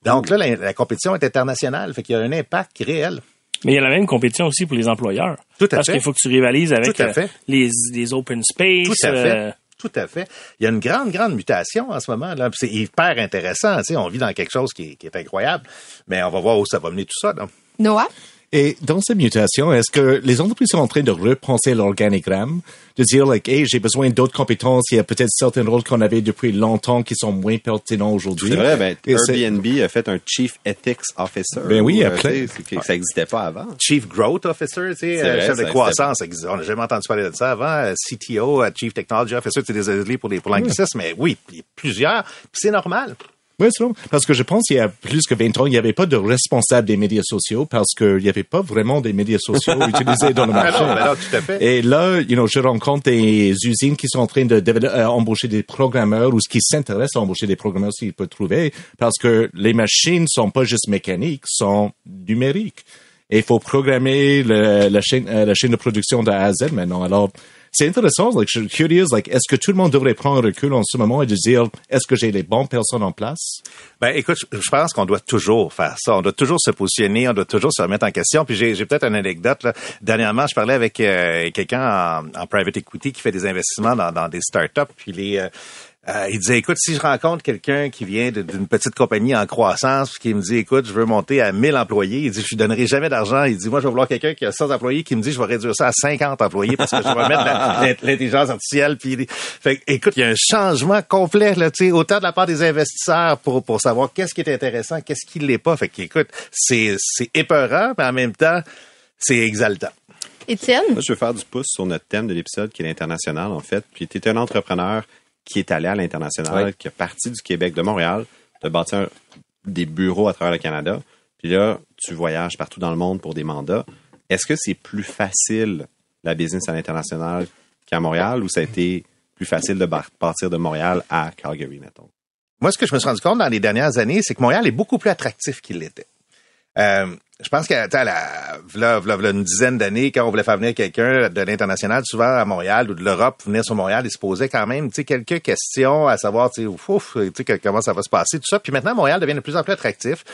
Donc là, la, la compétition est internationale. Fait qu'il y a un impact réel. Mais il y a la même compétition aussi pour les employeurs. Tout à Parce fait. qu'il faut que tu rivalises avec Tout à euh, fait. les, les open space. Tout à fait. euh, Tout à fait. Il y a une grande, grande mutation en ce moment. là. Puis C'est hyper intéressant. Tu sais, on vit dans quelque chose qui est, qui est incroyable. Mais on va voir où ça va mener tout ça. là. Noah? Et dans ces mutations, est-ce que les entreprises sont en train de repenser l'organigramme, de dire, like, hey, j'ai besoin d'autres compétences, il y a peut-être certains rôles qu'on avait depuis longtemps qui sont moins pertinents aujourd'hui? C'est vrai, ben, Airbnb a fait un Chief Ethics Officer. Ben oui, Ou, après. tu sais, Ça n'existait pas avant. Chief Growth Officer, tu sais, C'est euh, vrai, chef de croissance. On n'a jamais entendu parler de ça avant. Euh, CTO, euh, Chief Technology Officer, c'est désolé pour les pour l'anglicisme, mais oui, il y a plusieurs. Puis c'est normal. Oui, c'est vrai. Parce que je pense qu'il y a plus que 20 ans, il n'y avait pas de responsable des médias sociaux parce qu'il n'y avait pas vraiment des médias sociaux utilisés dans le Ben marché. ben non, tout à fait. Et là, you know, je rencontre des usines qui sont en train de euh, embaucher des programmeurs ou qui s'intéressent à embaucher des programmeurs s'ils peuvent trouver parce que les machines sont pas juste mécaniques, sont numériques. Et il faut programmer le- la chaîne, euh, la chaîne de production de A à Z maintenant. Alors, c'est intéressant. Like, je suis curieux. Like, est-ce que tout le monde devrait prendre recul en ce moment et de dire, est-ce que j'ai les bonnes personnes en place? Ben, écoute, je pense qu'on doit toujours faire ça. On doit toujours se positionner, on doit toujours se remettre en question. Puis j'ai peut-être une anecdote. Là. Dernièrement, je parlais avec euh, quelqu'un en, private equity qui fait des investissements dans, des startups. Puis euh, euh, il disait, écoute, si je rencontre quelqu'un qui vient d'une petite compagnie en croissance, puis qui me dit, écoute, je veux monter à 1000 employés, il dit, je lui donnerai jamais d'argent. Il dit, moi, je vais vouloir quelqu'un qui a 100 employés qui me dit, je vais réduire ça à 50 employés parce que je vais mettre l'intelligence artificielle. Puis, fait, que, écoute, il y a un changement complet, là, tu sais, autant de la part des investisseurs pour, pour savoir qu'est-ce qui est intéressant, qu'est-ce qui l'est pas. Fait que, écoute, c'est, c'est épeurant, mais en même temps, c'est exaltant. Étienne? Moi, je veux faire du pouce sur notre thème de l'épisode qui est l'international, en fait. Puis, tu es un entrepreneur qui est allé à l'international, qui est parti du Québec, de Montréal, de bâtir des bureaux à travers le Canada. Puis là, tu voyages partout dans le monde pour des mandats. Est-ce que c'est plus facile, la business à l'international, qu'à Montréal, ou ça a été plus facile de partir de Montréal à Calgary, mettons? Moi, ce que je me suis rendu compte dans les dernières années, c'est que Montréal est beaucoup plus attractif qu'il l'était. Euh, je pense que, tu sais, à la, v'là une dizaine d'années, quand on voulait faire venir quelqu'un de l'international, souvent à Montréal ou de l'Europe, venir sur Montréal, il se posait quand même, quelques questions à savoir, ouf, ouf, comment ça va se passer, tout ça. Puis maintenant, Montréal devient de plus en plus attractif.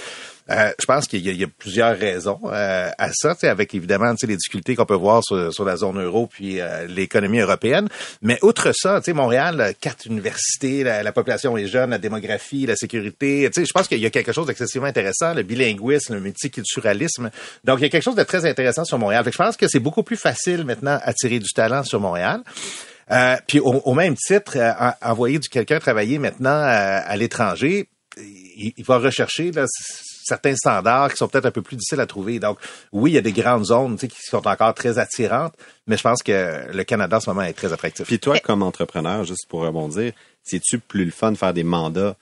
Euh, je pense qu'il y, y a plusieurs raisons euh, à ça, avec évidemment les difficultés qu'on peut voir sur, sur la zone euro puis euh, l'économie européenne. Mais outre ça, Montréal, quatre universités, la, la population est jeune, la démographie, la sécurité. Je pense qu'il y a quelque chose d'excessivement intéressant, le bilinguisme, le multiculturalisme. Donc, il y a quelque chose de très intéressant sur Montréal. Je pense que c'est beaucoup plus facile maintenant attirer du talent sur Montréal. Euh, puis au, au même titre, euh, en- envoyer du quelqu'un travailler maintenant euh, à l'étranger, il, il va rechercher là, certains standards qui sont peut-être un peu plus difficiles à trouver. Donc, oui, il y a des grandes zones qui sont encore très attirantes, mais je pense que le Canada en ce moment est très attractif. Puis toi, comme entrepreneur, juste pour rebondir, c'est-tu plus le fun de faire des mandats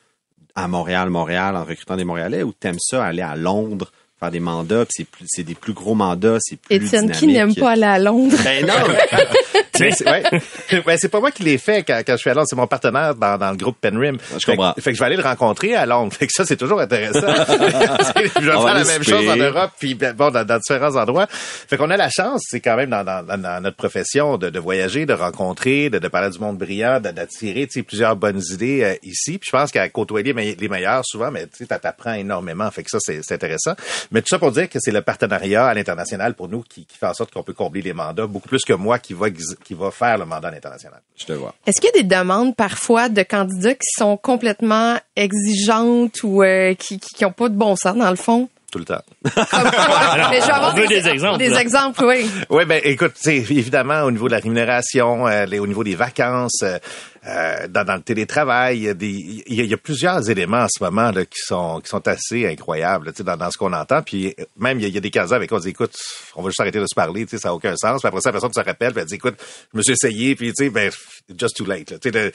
à Montréal, Montréal, en recrutant des Montréalais, ou t'aimes ça aller à Londres, faire des mandats, puis c'est plus, c'est des plus gros mandats, c'est plus Étienne, qui n'aime pas aller à Londres? Ben non! Mais c'est ouais. Ben, c'est pas moi qui l'ai fait quand, quand je suis à Londres, c'est mon partenaire dans, dans le groupe Penrim. Je Fait comprends. que- Fait, que je vais aller le rencontrer à Londres. Fait que ça, c'est toujours intéressant. je vais On faire va la même chose en Europe, puis ben, bon, dans, dans différents endroits. Fait qu'on a la chance, c'est quand même dans, dans, dans notre profession de, de voyager, de rencontrer, de, de parler du monde brillant, de- d'attirer plusieurs bonnes idées euh, ici. Puis je pense qu'à côtoyer les, me- les meilleurs, souvent, mais tu sais, t'apprends énormément. Fait que ça, c'est c'est intéressant. Mais tout ça pour dire que c'est le partenariat à l'international pour nous qui, qui fait en sorte qu'on peut combler les mandats, beaucoup plus que moi qui va, qui va faire le mandat à l'international. Je te vois. Est-ce qu'il y a des demandes parfois de candidats qui sont complètement exigeantes ou euh, qui, qui, qui ont pas de bon sens dans le fond? Tout le temps. Quoi? Mais je vais avoir on veut des exemples, Des là. exemples, oui. Oui, ben écoute, c'est évidemment au niveau de la rémunération, euh, les- au niveau des vacances, euh, euh, dans, dans le télétravail. Il y, a des, il, y a, il y a plusieurs éléments en ce moment là, qui sont qui sont assez incroyables tu sais, dans, dans ce qu'on entend. Puis même, il y a, il y a des cas avec on dit, écoute, on va juste arrêter de se parler, tu sais, ça n'a aucun sens. Puis après ça, la personne se rappelle, puis elle dit, écoute, je me suis essayé, puis tu sais, ben, just too late. Là, tu sais, de-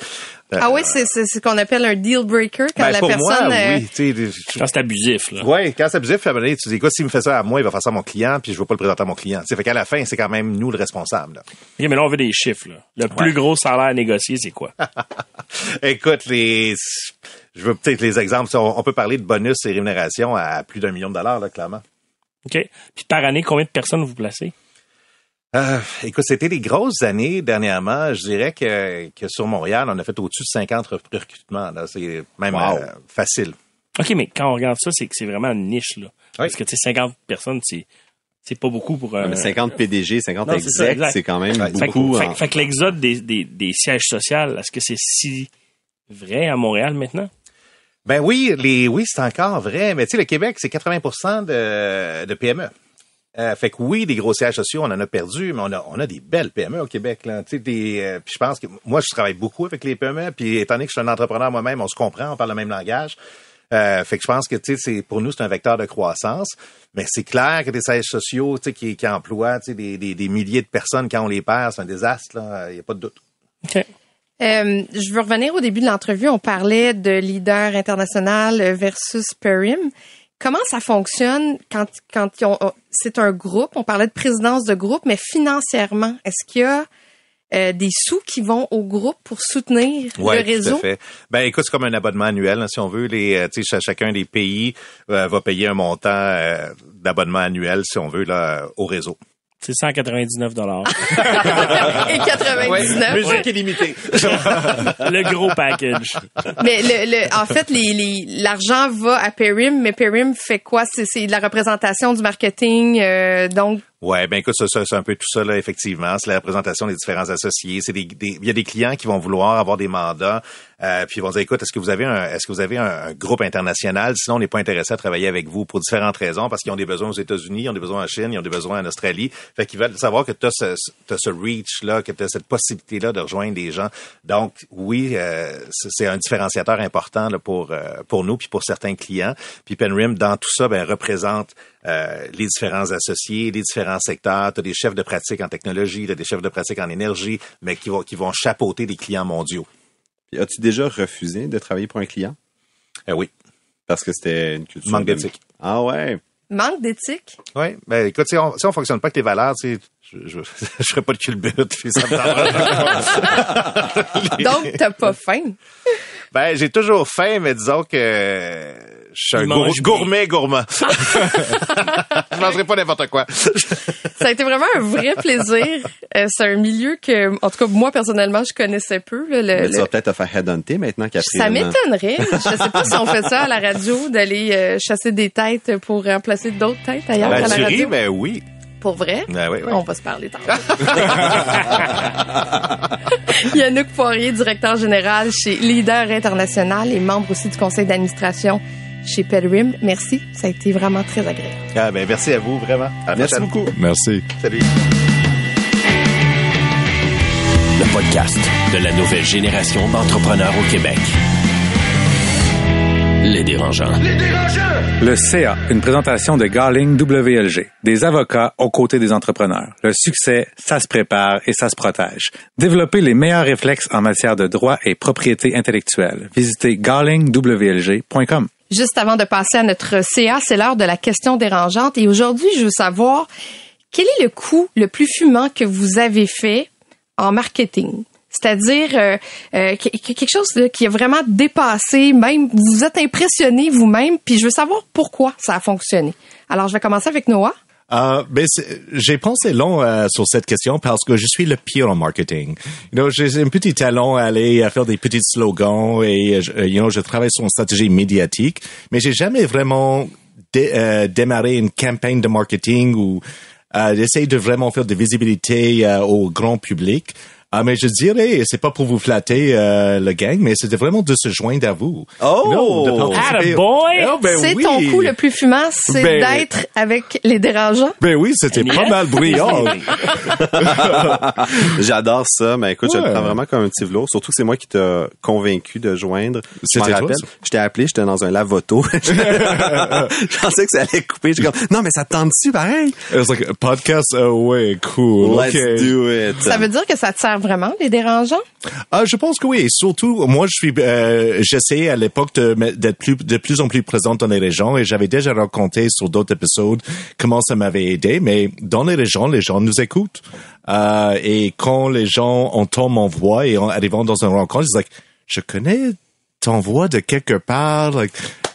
Ah oui, c'est c'est ce qu'on appelle un deal breaker quand ben, la pour personne. moi, euh, oui. tu sais, je- Quand c'est abusif, là. Ouais, quand c'est abusif, à un moment donné, tu dis, écoute, s'il me fait ça à moi, il va faire ça à mon client, puis je veux pas le présenter à mon client. Tu sais, fait qu'à la fin, c'est quand même nous le responsable. là. OK, mais là, on veut des chiffres, là. Le plus gros salaire à négocier, c'est quoi? Écoute, les, je veux peut-être les exemples. On, peut parler de bonus et rémunération à plus d'un million de dollars, là, clairement. OK? Puis par année, combien de personnes vous placez? Euh, écoute, c'était des grosses années dernièrement. Je dirais que, que sur Montréal, on a fait au-dessus de 50 recrutements. C'est même Wow. euh, facile. OK, mais quand on regarde ça, c'est que c'est vraiment une niche, là. Parce que, tu sais, 50 personnes, c'est, c'est pas beaucoup pour un... Mais 50 PDG, 50 Non, c'est quand même Fait, beaucoup. fait- en- fait que l'exode des, des, des sièges sociaux, est-ce que c'est si vrai à Montréal maintenant? Ben oui, les oui, c'est encore vrai. Mais tu sais, le Québec, c'est 80 de, de PME. Euh, fait que oui, des gros sièges sociaux, on en a perdu, mais on a, on a des belles PME au Québec. Là. Tu sais, des, euh, puis je pense que moi, je travaille beaucoup avec les PME, puis étant donné que je suis un entrepreneur moi-même, on se comprend, on parle le même langage. Euh, fait que je pense que tu sais, c'est pour nous, c'est un vecteur de croissance. Mais c'est clair que des sièges sociaux tu sais, qui, qui emploient des, des, des milliers de personnes, quand on les perd, c'est un désastre. Il n'y a pas de doute. OK. Euh, je veux revenir au début de l'entrevue. On parlait de leader international versus Perim. Comment ça fonctionne quand, quand ils ont- c'est un groupe? On parlait de présidence de groupe, mais financièrement, est-ce qu'il y a euh, des sous qui vont au groupe pour soutenir Ouais, le réseau? Tout à fait. Ben écoute, c'est comme un abonnement annuel, hein, si on veut. Les, euh, tu sais, ch- chacun des pays euh, va payer un montant euh, d'abonnement annuel, si on veut, là, au réseau. C'est 199 dollars. Et 99. Musique illimitée. le gros package. Mais le, le, en fait, les, les, l'argent va à Perim, mais Perim fait quoi? C'est, c'est de la représentation du marketing, euh, donc Ouais, ben écoute, c'est un peu tout ça là, effectivement. C'est la représentation des différents associés. C'est des, des- il y a des clients qui vont vouloir avoir des mandats, euh, puis ils vont dire, écoute, est-ce que vous avez un, est-ce que vous avez un, groupe international? Sinon, on n'est pas intéressé à travailler avec vous pour différentes raisons, parce qu'ils ont des besoins aux États-Unis, ils ont des besoins en Chine, ils ont des besoins en Australie. Fait qu'ils veulent savoir que tu as ce, t'as ce reach là, que tu as cette possibilité là de rejoindre des gens. Donc oui, euh, c'est un différenciateur important là, pour euh, pour nous puis pour certains clients. Puis Penrim dans tout ça, ben représente euh, les différents associés, les différents secteurs. Tu as des chefs de pratique en technologie, tu as des chefs de pratique en énergie, mais qui vont, qui vont chapeauter des clients mondiaux. Puis As-tu déjà refusé de travailler pour un client? Euh, oui, Parce que c'était une culture. manque de- d'éthique. Ah ouais. manque d'éthique? Oui, ben écoute, si on, si on fonctionne pas avec tes valeurs, tu sais, je, je, je ferai pas de culbute, puis ça me. Donc, t'as pas faim. Ben, j'ai toujours faim, mais disons que je suis un gour- gourmet gourmand. je mangerai pas n'importe quoi. Ça a été vraiment un vrai plaisir. Euh, c'est un milieu que, en tout cas, moi, personnellement, je connaissais peu. là, le- Mais tu le- vas peut-être te faire headhunter maintenant, Catherine. Ça m'étonnerait. Je sais pas si on fait ça à la radio, d'aller euh, chasser des têtes pour remplacer d'autres têtes ailleurs à la tu ris, radio. ben oui. Pour vrai? Ben oui, oui. On va se parler tantôt. Yannick Poirier, directeur général chez Leader International et membre aussi du conseil d'administration chez Pelrim. Merci. Ça a été vraiment très agréable. Ah, ben merci à vous, vraiment. À Merci prochaine. beaucoup. Merci. Salut. Le podcast de la nouvelle génération d'entrepreneurs au Québec. Les dérangeants. Le CA, une présentation de Garling WLG, des avocats aux côtés des entrepreneurs. Le succès, ça se prépare et ça se protège. Développez les meilleurs réflexes en matière de droit et propriété intellectuelle. Visitez garlingwlg.com. Juste avant de passer à notre CA, c'est l'heure de la question dérangeante. Et aujourd'hui, je veux savoir quel est le coût le plus fumant que vous avez fait en marketing? C'est-à-dire euh, euh, que- que- quelque chose qui a vraiment dépassé, même vous êtes impressionné vous-même, puis je veux savoir pourquoi ça a fonctionné. Alors, je vais commencer avec Noah. Euh, ben, j'ai pensé long euh, sur cette question parce que je suis le pire en marketing. J'ai un petit talent à aller à faire des petits slogans et euh, je, euh, you know, je travaille sur une stratégie médiatique, mais j'ai jamais vraiment euh, démarré une campagne de marketing ou euh, d'essayer de vraiment faire de visibilité au grand public. Ah, mais je dirais, c'est pas pour vous flatter euh, le gang, mais c'était vraiment de se joindre à vous. Oh! De Attaboy! Oh, ben c'est oui. ton coup le plus fumant, c'est Ben- d'être avec les dérangeants. Ben oui, c'était pas mal bruyant. J'adore ça, mais écoute, je Ouais. le prends vraiment comme un petit velours. Surtout que c'est moi qui t'ai convaincu de joindre. Je toi, rappelle. ça? Je t'ai appelé, j'étais dans un lave-auto. je pensais que ça allait couper. J'ai comme, non, mais ça te tente-tu pareil? It was like, podcast, oh ouais, cool. Let's okay. do it. Ça veut dire que ça te sert vraiment, les dérangeants? Ah, je pense que oui. Surtout, moi, je suis, euh, j'essaie à l'époque d'être plus, de plus en plus présent dans les régions et j'avais déjà raconté sur d'autres épisodes comment ça m'avait aidé. Mais dans les régions, les gens nous écoutent. Euh, et quand les gens entendent mon voix et en arrivant dans une rencontre, ils disent like, je connais ton voix de quelque part.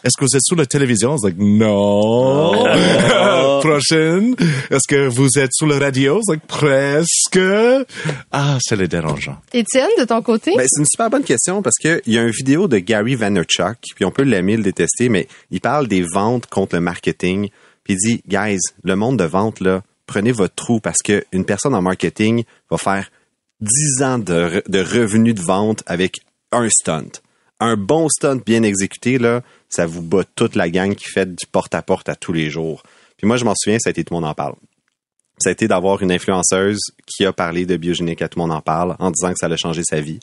Est-ce que vous êtes sur la télévision? C'est like, non. Prochaine. Est-ce que vous êtes sur la radio? C'est like, presque. Ah, c'est les dérangeants. Étienne, de ton côté? Ben, c'est une super bonne question parce que il y a une vidéo de Gary Vaynerchuk, puis on peut l'aimer, le détester, mais il parle des ventes contre le marketing. Puis il dit, guys, le monde de vente, là, prenez votre trou parce que une personne en marketing va faire 10 ans de, re- de revenus de vente avec un stunt. Un bon stunt bien exécuté, là, ça vous bat toute la gang qui fait du porte-à-porte à tous les jours. Puis moi, je m'en souviens, ça a été Tout le monde en parle. Ça a été d'avoir une influenceuse qui a parlé de biogénique à Tout le monde en parle en disant que ça allait changer sa vie.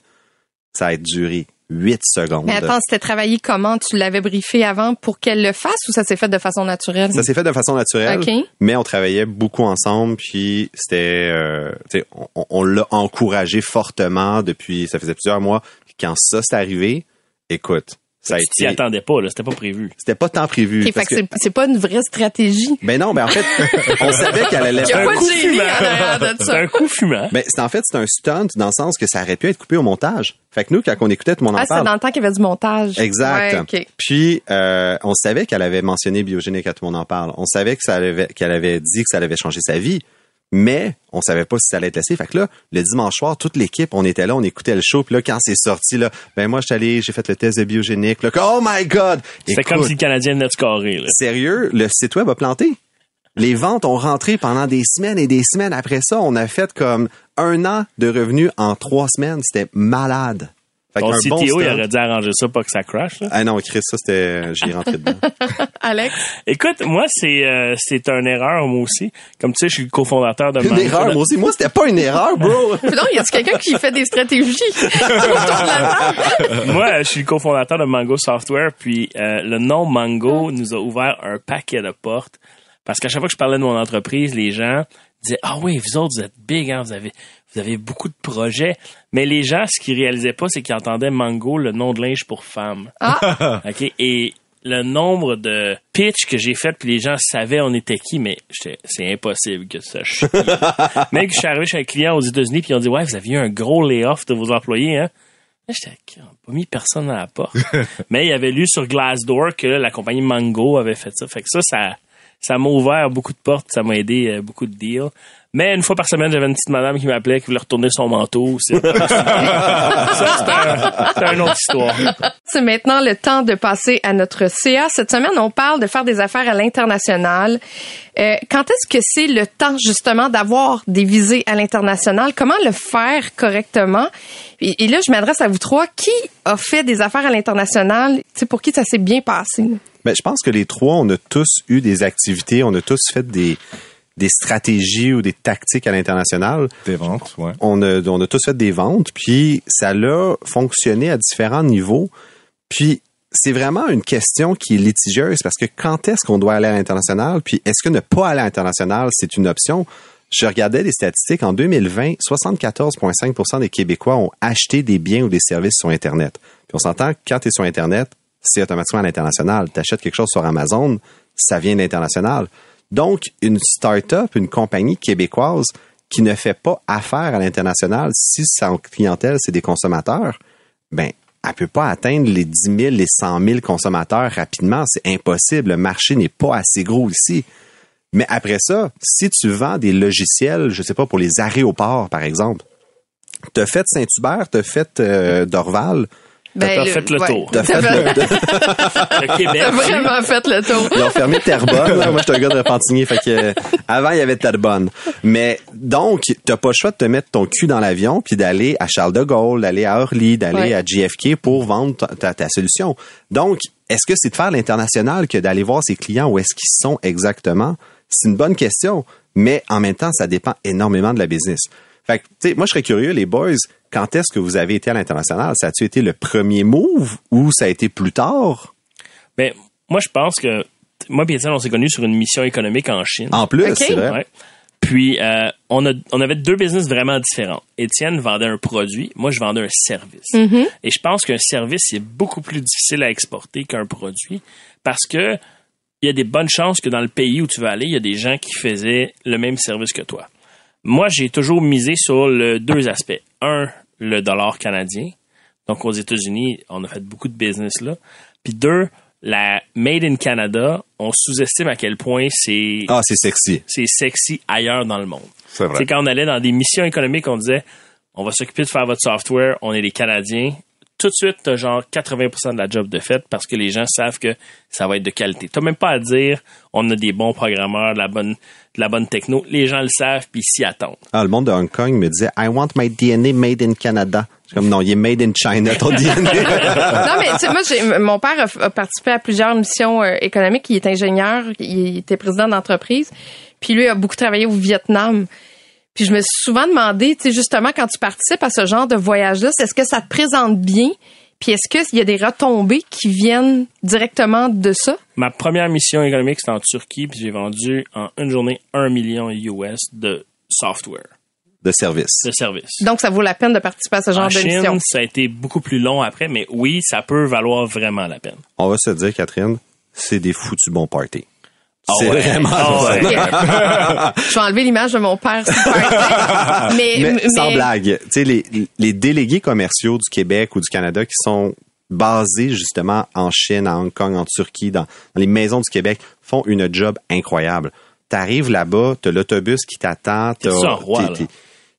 Ça a duré 8 secondes. Mais attends, c'était travaillé comment? Tu l'avais briefé avant pour qu'elle le fasse ou ça s'est fait de façon naturelle? Ça s'est fait de façon naturelle, mais on travaillait beaucoup ensemble, puis c'était, euh, on, on l'a encouragé fortement depuis, ça faisait plusieurs mois. Puis quand ça s'est arrivé, écoute, ça a Tu t'y été, attendais pas, là. C'était pas prévu. c'était pas tant prévu. OK, fait que que- c'est- c'est pas une vraie stratégie. ben non, ben en fait, on savait qu'elle allait faire. en arrière de C'est un coup fumant. Ben, c'est en fait, c'est un stunt dans le sens que ça aurait pu être coupé au montage. Fait que nous, quand on écoutait tout le monde en Ah, c'est parle. dans le temps qu'il y avait du montage. Exact. Ouais. Puis, euh, on savait qu'elle avait mentionné biogénique à tout le monde en parle. On savait que ça avait, qu'elle avait dit que ça allait changer sa vie, mais on savait pas si ça allait être laissé. Fait que là, le dimanche soir, toute l'équipe, on était là, on écoutait le show. Puis là, quand c'est sorti, là, ben moi, je suis allé, j'ai fait le test de biogénique. Là, oh my God! C'était comme si le Canadien venait de scorer, là. Sérieux, le site web a planté. Les ventes ont rentré pendant des semaines et des semaines. Après ça, on a fait comme un an de revenus en trois semaines. C'était malade. Fait Ton CTO, bon il aurait dû arranger ça pas que ça crash, là. Ah non, Chris, ça c'était, j'y rentré dedans. Alex? Écoute, moi, c'est euh, c'est une erreur, moi aussi. Comme tu sais, je suis le cofondateur de Une erreur, moi aussi. Moi, c'était pas une erreur, bro. Non, y a quelqu'un qui fait des stratégies? Moi, je suis le cofondateur de Mango Software, puis euh, le nom Mango nous a ouvert un paquet de portes. Parce qu'à chaque fois que je parlais de mon entreprise, les gens disaient Ah oui, vous autres, vous êtes big, hein, vous avez vous avez beaucoup de projets. Mais les gens, ce qu'ils réalisaient pas, c'est qu'ils entendaient Mango, le nom de linge pour femme. Ah, OK? Et le nombre de pitch que j'ai fait, puis les gens savaient on était qui, mais c'est impossible que ça chie. Même que je suis arrivé chez un client aux États-Unis, puis ils ont dit Ouais, vous aviez eu un gros layoff de vos employés, hein? J'étais, on n'a pas mis personne à la porte. Mais il avait lu sur Glassdoor que la compagnie Mango avait fait ça. Fait que ça, ça, ça m'a ouvert beaucoup de portes, ça m'a aidé euh, beaucoup de deals. Mais une fois par semaine, j'avais une petite madame qui m'appelait, qui voulait retourner son manteau. c'était un- une autre histoire. C'est maintenant le temps de passer à notre CA. Cette semaine, on parle de faire des affaires à l'international. Euh, quand est-ce que c'est le temps, justement, d'avoir des visées à l'international? Comment le faire correctement? Et, et là, je m'adresse à vous trois. Qui a fait des affaires à l'international? Pour qui ça s'est bien passé? Ben, je pense que les trois, on a tous eu des activités, on a tous fait des, des stratégies ou des tactiques à l'international. Des ventes, ouais. On a, on a tous fait des ventes, puis ça l'a fonctionné à différents niveaux. Puis c'est vraiment une question qui est litigieuse parce que quand est-ce qu'on doit aller à l'international, puis est-ce que ne pas aller à l'international, c'est une option? Je regardais les statistiques. En 2020, 74,5% des Québécois ont acheté des biens ou des services sur Internet. Puis on s'entend que quand tu es sur Internet, c'est automatiquement à l'international. Tu achètes quelque chose sur Amazon, ça vient de l'international. Donc, une start-up, une compagnie québécoise qui ne fait pas affaire à l'international, si sa clientèle, c'est des consommateurs, ben, elle peut pas atteindre les 10 000, les 100 000 consommateurs rapidement. C'est impossible. Le marché n'est pas assez gros ici. Mais après ça, si tu vends des logiciels, je sais pas, pour les aéroports, par exemple, t'as fait Saint-Hubert, t'as fait euh, Dorval, T'as le- fait le tour. T'as fait fait- Le Québec. T'as vraiment fait le tour. Ils ont fermé Terrebonne. là. Moi, je suis un gars de Repentigny. Fait que, euh, avant, il y avait Terrebonne. Mais, donc, t'as pas le choix de te mettre ton cul dans l'avion puis d'aller à Charles de Gaulle, d'aller à Orly, d'aller Ouais. à JFK pour vendre ta, ta- ta solution. Donc, est-ce que c'est de faire l'international que d'aller voir ses clients où est-ce qu'ils sont exactement? C'est une bonne question. Mais en même temps, ça dépend énormément de la business. Fait que, tu sais, moi, je serais curieux, les boys, quand est-ce que vous avez été à l'international? Ça a-tu été le premier move ou ça a été plus tard? Ben, moi, je pense que moi et Étienne, on s'est connus sur une mission économique en Chine. En plus, c'est vrai. Ouais. Puis, euh, on, a, on avait deux business vraiment différents. Étienne vendait un produit, moi, je vendais un service. Et je pense qu'un service, c'est beaucoup plus difficile à exporter qu'un produit parce que il y a des bonnes chances que dans le pays où tu vas aller, il y a des gens qui faisaient le même service que toi. Moi, j'ai toujours misé sur le deux aspects. Un, le dollar canadien. Donc, aux États-Unis, on a fait beaucoup de business là. Puis deux, la Made in Canada, on sous-estime à quel point c'est Ah, c'est sexy. c'est sexy ailleurs dans le monde. C'est vrai. C'est quand on allait dans des missions économiques, on disait on va s'occuper de faire votre software, on est les Canadiens. Tout de suite, t'as genre 80% de la job de fait parce que les gens savent que ça va être de qualité. T'as même pas à dire on a des bons programmeurs, de la bonne, de la bonne techno. Les gens le savent puis ils s'y attendent. Ah, le monde de Hong Kong me disait I want my DNA made in Canada. Je suis comme non, il est made in China ton DNA. non, mais tu sais, moi, j'ai, mon père a, a participé à plusieurs missions euh, économiques. Il est ingénieur, il était président d'entreprise. Puis lui a beaucoup travaillé au Vietnam. Puis je me suis souvent demandé, tu sais, justement, quand tu participes à ce genre de voyage-là, c'est est-ce que ça te présente bien? Puis est-ce qu'il y a des retombées qui viennent directement de ça? Ma première mission économique, c'était en Turquie, puis j'ai vendu en une journée un million US de software, de service. de services. Donc, ça vaut la peine de participer à ce genre en de Chine, mission. ça a été beaucoup plus long après, mais oui, ça peut valoir vraiment la peine. On va se dire, Catherine, c'est des foutus bons parties. C'est ouais. vraiment Ah ouais. Je vais enlever l'image de mon père. super. mais, Mais, sans blague, tu sais, les, les délégués commerciaux du Québec ou du Canada qui sont basés justement en Chine, à Hong Kong, en Turquie, dans, dans les maisons du Québec, font une job incroyable. T'arrives là-bas, t'as l'autobus qui t'attend, T'es t'as- ça, roi,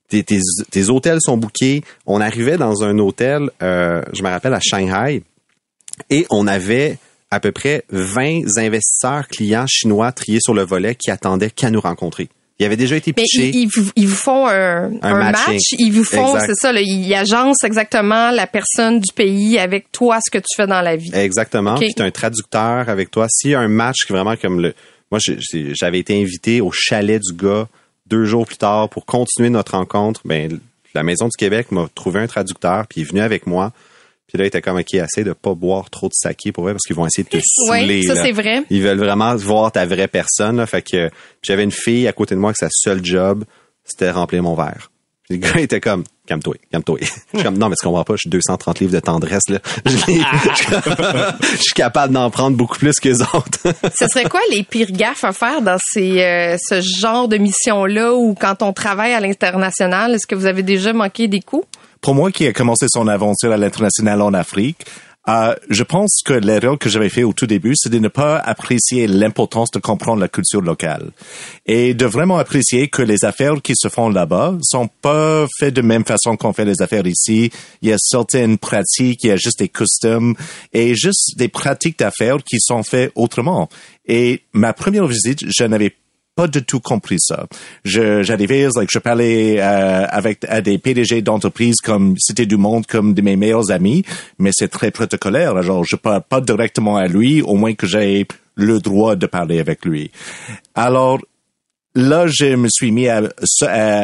t'es- hôtels sont bookés. On arrivait dans un hôtel, euh, je me rappelle, à Shanghai, et on avait à peu près 20 investisseurs clients chinois triés sur le volet qui attendaient qu'à nous rencontrer. Il avait déjà été pitché. ils, ils vous, ils vous font un, un match, ils vous font, c'est ça, là, ils agencent exactement la personne du pays avec toi, ce que tu fais dans la vie. Exactement. Ok. Puis un traducteur avec toi. S'il y a un match qui est vraiment comme le. Moi, j'avais été invité au chalet du gars deux jours plus tard pour continuer notre rencontre. Ben, la Maison du Québec m'a trouvé un traducteur, puis il est venu avec moi. Puis là, il était comme, OK, essaie de pas boire trop de saké pour vrai, parce qu'ils vont essayer de te saouler. Oui, ça c'est vrai. Ils veulent vraiment voir ta vraie personne. Là. Fait que j'avais une fille à côté de moi que sa seule job, c'était remplir mon verre. Puis le gars était comme, calme-toi, calme-toi. Je suis comme, non, mais tu comprends pas, je suis 230 livres de tendresse, là. Je suis capable d'en prendre beaucoup plus que les autres. Ce serait quoi les pires gaffes à faire dans ces, euh, ce genre de mission-là ou quand on travaille à l'international? Est-ce que vous avez déjà manqué des coups? Pour moi qui a commencé son aventure à l'international en Afrique, euh, je pense que l'erreur que j'avais fait au tout début, c'est de ne pas apprécier l'importance de comprendre la culture locale et de vraiment apprécier que les affaires qui se font là-bas sont pas faites de même façon qu'on fait les affaires ici. Il y a certaines pratiques, il y a juste des costumes et juste des pratiques d'affaires qui sont faites autrement. Et ma première visite, je n'avais pas du tout compris ça. J'arrivais, like, je parlais euh, avec à des PDG d'entreprises comme c'était du monde comme de mes meilleurs amis, mais c'est très protocolaire. Genre, je parle pas directement à lui, au moins que j'ai le droit de parler avec lui. Alors, là, je me suis mis à,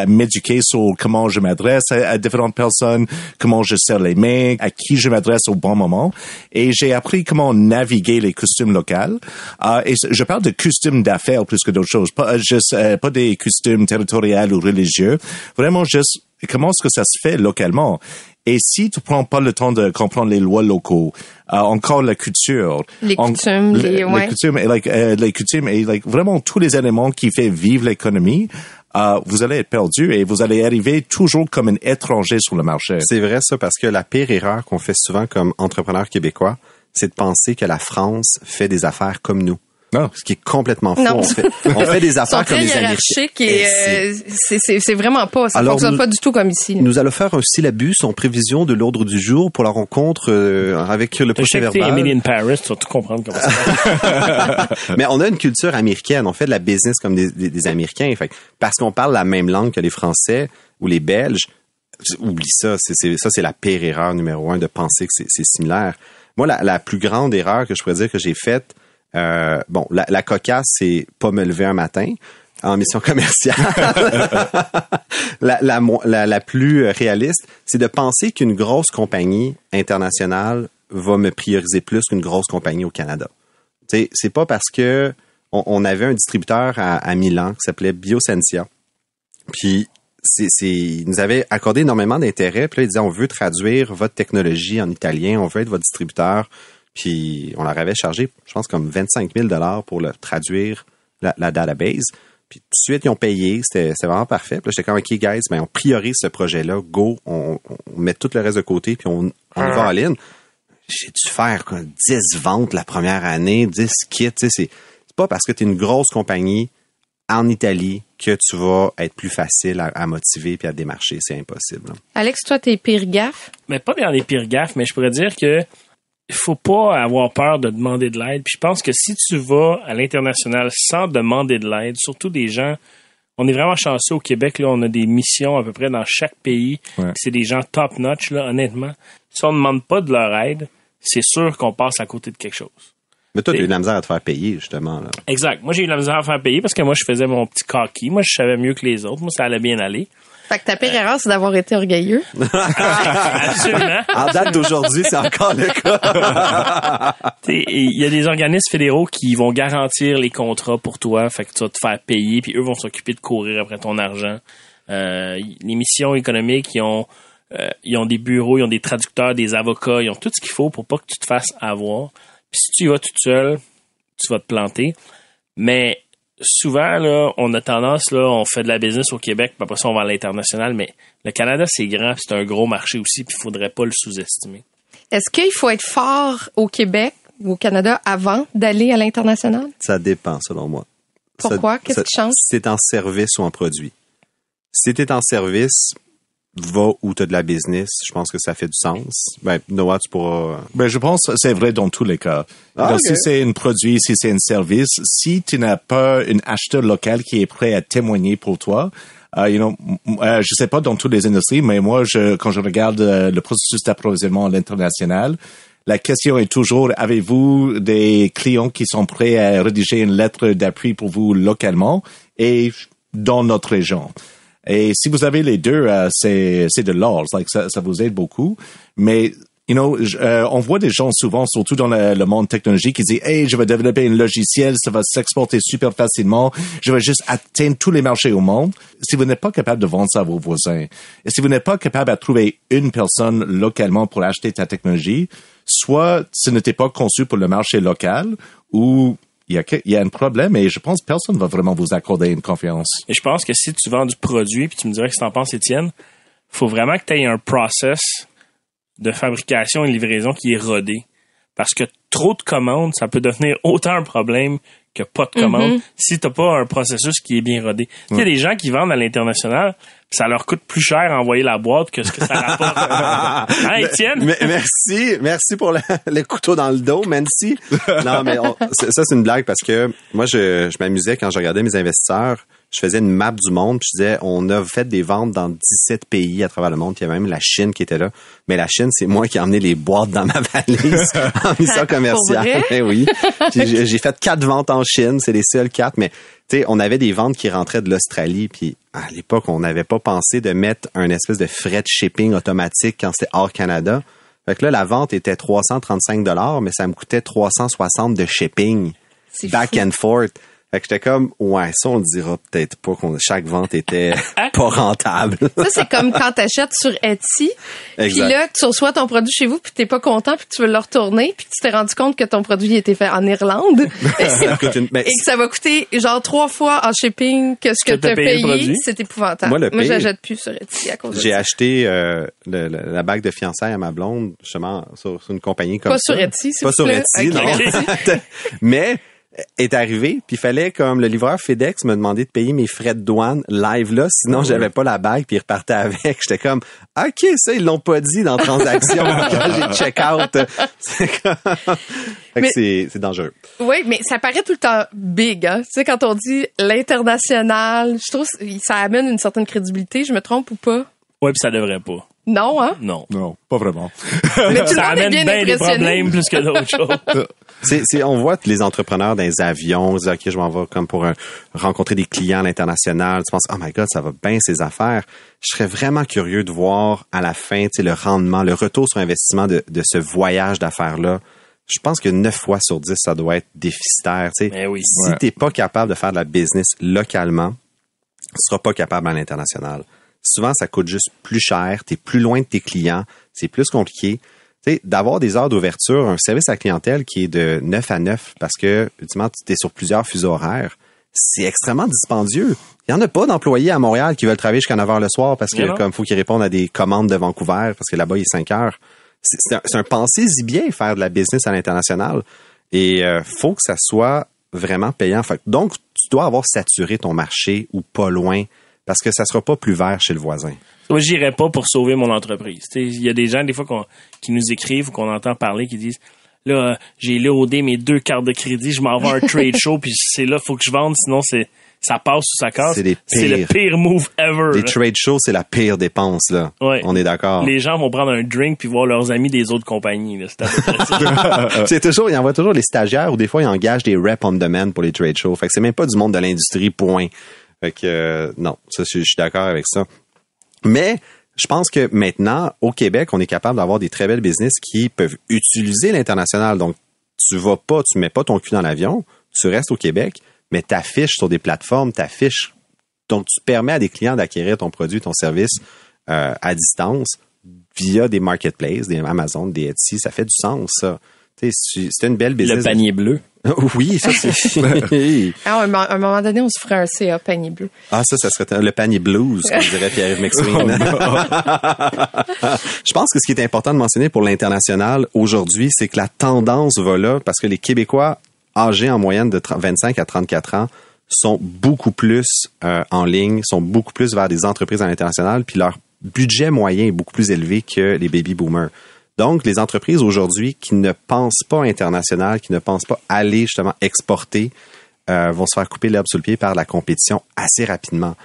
m'éduquer sur comment je m'adresse à, différentes personnes, comment je serre les mains, à qui je m'adresse au bon moment. Et j'ai appris comment naviguer les costumes. Euh, et je parle de costumes d'affaires plus que d'autres choses, pas euh, pas des costumes territoriaux ou religieux. Vraiment juste comment est-ce que ça se fait localement? Et si tu prends pas le temps de comprendre les lois locaux, euh, encore la culture, Les en- coutumes, le- les- ouais. coutumes et like, euh, les coutumes et like, vraiment tous les éléments qui fait vivre l'économie, euh, vous allez être perdu et vous allez arriver toujours comme un étranger sur le marché. C'est vrai ça, parce que la pire erreur qu'on fait souvent comme entrepreneur québécois, c'est de penser que la France fait des affaires comme nous. Non. Ce qui est complètement faux. Non. On fait, on fait des affaires comme très les Américains. hiérarchiques et c'est- euh, c'est- c'est c'est vraiment pas. Ça Alors, fonctionne nous- pas du tout comme ici. là. Nous allons faire un syllabus en prévision de l'ordre du jour pour la rencontre euh, avec le checké verbal. Emily in Paris, tu vas tout comprendre comment ça Mais on a une culture américaine. On fait de la business comme des, des- des Américains. Fait que parce qu'on parle la même langue que les Français ou les Belges, oublie ça. C'est, c'est- ça, c'est la pire erreur numéro un de penser que c'est, c'est similaire. Moi, la, la plus grande erreur que je pourrais dire que j'ai faite, euh, bon, la, la cocasse, c'est pas me lever un matin en mission commerciale. la, plus réaliste, c'est de penser qu'une grosse compagnie internationale va me prioriser plus qu'une grosse compagnie au Canada. C'est pas parce que on, avait un distributeur à, Milan qui s'appelait Biosentia. Puis c'est, il nous avait accordé énormément d'intérêt. Puis là, il disait, on veut traduire votre technologie en italien, on veut être votre distributeur. Puis on leur avait chargé, je pense, comme 25 000 dollars pour le traduire la, la database. Puis tout de suite, ils ont payé. C'était, vraiment parfait. Puis là, j'étais comme, OK, guys, ben, on priorise ce projet-là. Go, on, on met tout le reste de côté, puis on, on y va en ligne. J'ai dû faire quoi, 10 ventes la première année, 10 kits. C'est, pas parce que tu es une grosse compagnie en Italie que tu vas être plus facile à, à motiver puis à démarcher. C'est impossible. là. Alex, toi, tes pires gaffes. mais pas dans les pires gaffes, mais je pourrais dire que faut pas avoir peur de demander de l'aide. Puis je pense que si tu vas à l'international sans demander de l'aide, surtout des gens, on est vraiment chanceux au Québec, là, on a des missions à peu près dans chaque pays. Ouais. C'est des gens top notch, là, honnêtement. Si on ne demande pas de leur aide, c'est sûr qu'on passe à côté de quelque chose. Mais toi, tu as eu de la misère à te faire payer, justement. Là. Exact. Moi, j'ai eu la misère à faire payer parce que moi, je faisais mon petit coquille. Moi, je savais mieux que les autres. Moi, ça allait bien aller. Fait que ta pire erreur, c'est d'avoir été orgueilleux. Absolument. En date d'aujourd'hui, c'est encore le cas. T'sais, Il y a des organismes fédéraux qui vont garantir les contrats pour toi, fait que tu vas te faire payer, puis eux vont s'occuper de courir après ton argent. Euh, les missions économiques, ils ont, euh, ils ont des bureaux, ils ont des traducteurs, des avocats, ils ont tout ce qu'il faut pour pas que tu te fasses avoir. Puis si tu y vas toute seule, tu vas te planter. Mais souvent, là, on a tendance, là, on fait de la business au Québec, puis après ça, on va à l'international, mais le Canada, c'est grand, puis c'est un gros marché aussi, puis il faudrait pas le sous-estimer. Est-ce qu'il faut être fort au Québec ou au Canada avant d'aller à l'international? Ça dépend, selon moi. Pourquoi? Qu'est-ce qui change? Si t'es en service ou en produit. Si t'es en service, va où t'as de la business. Je pense que ça fait du sens. Ben, Noah, tu pourras... Ben, je pense que c'est vrai dans tous les cas. Ah, Alors. Si c'est un produit, si c'est un service, si tu n'as pas un acheteur local qui est prêt à témoigner pour toi, euh, you know, euh, je sais pas dans toutes les industries, mais moi, je, quand je regarde euh, le processus d'approvisionnement à l'international, la question est toujours, avez-vous des clients qui sont prêts à rédiger une lettre d'appui pour vous localement et dans notre région? Et si vous avez les deux, euh, c'est c'est de l'or. Like, ça, ça vous aide beaucoup. Mais you know, euh, on voit des gens souvent, surtout dans le, le monde technologique, qui disent Hey, je vais développer un logiciel, ça va s'exporter super facilement, je vais juste atteindre tous les marchés au monde. Si vous n'êtes pas capable de vendre ça à vos voisins, et si vous n'êtes pas capable de trouver une personne localement pour acheter ta technologie, soit ce n'était pas conçu pour le marché local, ou il y a, un problème et je pense que personne va vraiment vous accorder une confiance. Et je pense que si tu vends du produit, puis tu me dirais que tu en penses, Étienne, faut vraiment que tu aies un process de fabrication et livraison qui est rodé. Parce que trop de commandes, ça peut devenir autant un problème que pas de commandes si t'as pas un processus qui est bien rodé. Il y a des gens qui vendent à l'international, puis ça leur coûte plus cher à envoyer la boîte que ce que ça rapporte. hein, Étienne? Mais- merci, merci pour le, le couteau dans le dos, merci. Non, mais on- ça, c'est une blague parce que moi, je, je m'amusais quand je regardais mes investisseurs. Je faisais une map du monde, puis je disais, on a fait des ventes dans 17 pays à travers le monde. Puis il y avait même la Chine qui était là. Mais la Chine, c'est moi qui ai emmené les boîtes dans ma valise en mission commerciale. Ben oui. J'ai fait quatre ventes en Chine, c'est les seules quatre. Mais tu sais, on avait des ventes qui rentraient de l'Australie. Puis à l'époque, on n'avait pas pensé de mettre un espèce de de shipping automatique quand c'était hors Canada. Fait que là, la vente était 335 dollars, mais ça me coûtait 360 de shipping. Back fou. and forth. Fait que j'étais comme, ouais, ça, on le dira peut-être pas qu'on, chaque vente était pas rentable. Ça, c'est comme quand t'achètes sur Etsy, puis là, tu reçois ton produit chez vous, puis t'es pas content, puis tu veux le retourner, puis tu t'es rendu compte que ton produit était fait en Irlande, Ça coûte une- et que ça va coûter genre trois fois en shipping que ce que, t'as payé. C'est épouvantable. Moi, le pire- j'achète plus sur Etsy à cause de J'ai ça. acheté euh, le- le- la bague de fiançailles à ma blonde, justement, sur, sur une compagnie comme Pas ça. sur Etsy, Pas vous sur plaît. Etsy, non. Mais est arrivé, puis il fallait comme le livreur FedEx me demander de payer mes frais de douane live là, sinon j'avais pas la bague, puis il repartait avec. J'étais comme OK, ça ils l'ont pas dit dans transaction quand j'ai check out. C'est comme- Fait que Mais- c'est dangereux. Oui, mais ça paraît tout le temps big, hein. Tu sais, quand on dit l'international, je trouve que ça amène une certaine crédibilité. Je me trompe ou pas? Ouais, puis ça devrait pas. Non, hein? Non. Non, pas vraiment. Mais tout le ça monde est amène bien bien des problèmes plus que d'autres choses. C'est, c'est, on voit les entrepreneurs dans les avions, ils disent, OK, je m'en vais comme pour un- rencontrer des clients à l'international. Tu penses, oh my God, ça va bien ces affaires. Je serais vraiment curieux de voir à la fin, tu sais, le rendement, le retour sur investissement de, de ce voyage d'affaires-là. Je pense que 9 fois sur 10, ça doit être déficitaire. Tu sais. Ben oui. Si Ouais. t'es pas capable de faire de la business localement, tu seras pas capable à l'international. Souvent, ça coûte juste plus cher, tu es plus loin de tes clients, c'est plus compliqué. Tu sais, d'avoir des heures d'ouverture, un service à la clientèle qui est de 9 à 9 parce que, ultimement, tu es sur plusieurs fuseaux horaires, c'est extrêmement dispendieux. Il y en a pas d'employés à Montréal qui veulent travailler jusqu'à 9 heures le soir parce que, non. comme faut qu'ils répondent à des commandes de Vancouver parce que là-bas, il est 5 heures. C'est un, un pensez-y bien faire de la business à l'international. Et euh, faut que ça soit vraiment payant. Fait donc, tu dois avoir saturé ton marché ou pas loin parce que ça sera pas plus vert chez le voisin. Moi, j'irais pas pour sauver mon entreprise. Il y a des gens, des fois, qui nous écrivent ou qu'on entend parler, qui disent Là, euh, j'ai loadé mes deux cartes de crédit, je m'en vais à un trade show, puis c'est là, faut que je vende, sinon c'est ça passe ou ça casse. C'est le pire move ever. Les là. trade shows, c'est la pire dépense, là. Ouais. On est d'accord. Les gens vont prendre un drink puis voir leurs amis des autres compagnies. C'est toujours, il envoie toujours les stagiaires ou des fois, ils engagent des reps on demand pour les trade shows. Fait que c'est même pas du monde de l'industrie, point. Fait que, euh, non, ça, je suis d'accord avec ça. Mais, je pense que maintenant, au Québec, on est capable d'avoir des très belles business qui peuvent utiliser l'international. Donc, tu vas pas, tu mets pas ton cul dans l'avion, tu restes au Québec, mais t'affiches sur des plateformes, t'affiches. Donc, tu permets à des clients d'acquérir ton produit, ton service euh, à distance via des marketplaces, des Amazon, des Etsy. Ça fait du sens, ça. C'est une belle business. le panier bleu. Oui, ça c'est. Ah, à un mo- à un moment donné, on se ferait un CA panier bleu. ah, ça, ça serait le panier blues, comme dirait Pierre-Yves McSween. Je pense que ce qui est important de mentionner pour l'international aujourd'hui, c'est que la tendance va là parce que les Québécois âgés en moyenne de 30 25 à 34 ans sont beaucoup plus euh, en ligne, sont beaucoup plus vers des entreprises à l'international, puis leur budget moyen est beaucoup plus élevé que les baby boomers. Donc, les entreprises aujourd'hui qui ne pensent pas international, qui ne pensent pas aller justement exporter, euh, vont se faire couper l'herbe sous le pied par la compétition assez rapidement.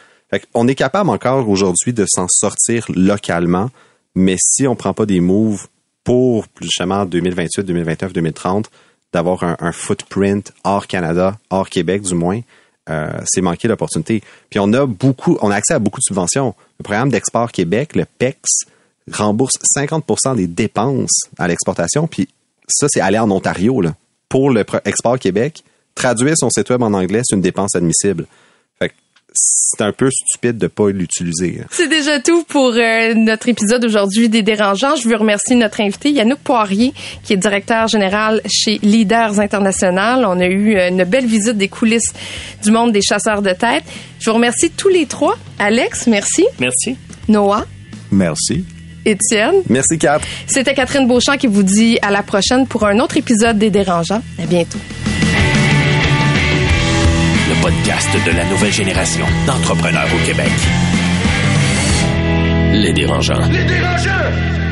On est capable encore aujourd'hui de s'en sortir localement, mais si on prend pas des moves pour justement 2028, 2029, 2030, d'avoir un, un footprint hors Canada, hors Québec du moins, euh, c'est manquer l'opportunité. Puis on a beaucoup, on a accès à beaucoup de subventions. Le programme d'export Québec, le PEX, rembourse 50% des dépenses à l'exportation. Puis ça, c'est aller en Ontario là, pour le export Québec. Traduire son site web en anglais, c'est une dépense admissible. Fait que c'est un peu stupide de pas l'utiliser. hein. C'est déjà tout pour euh, notre épisode aujourd'hui des dérangeants. Je veux remercier notre invité Yannick Poirier, qui est directeur général chez Leaders International. On a eu euh, une belle visite des coulisses du monde des chasseurs de tête. Je vous remercie tous les trois. Alex, merci. Merci. Noah, Merci. Étienne. Merci, Kat. C'était Catherine Beauchamp qui vous dit à la prochaine pour un autre épisode des dérangeants. À bientôt. Le podcast de la nouvelle génération d'entrepreneurs au Québec. Les dérangeants. Les dérangeants!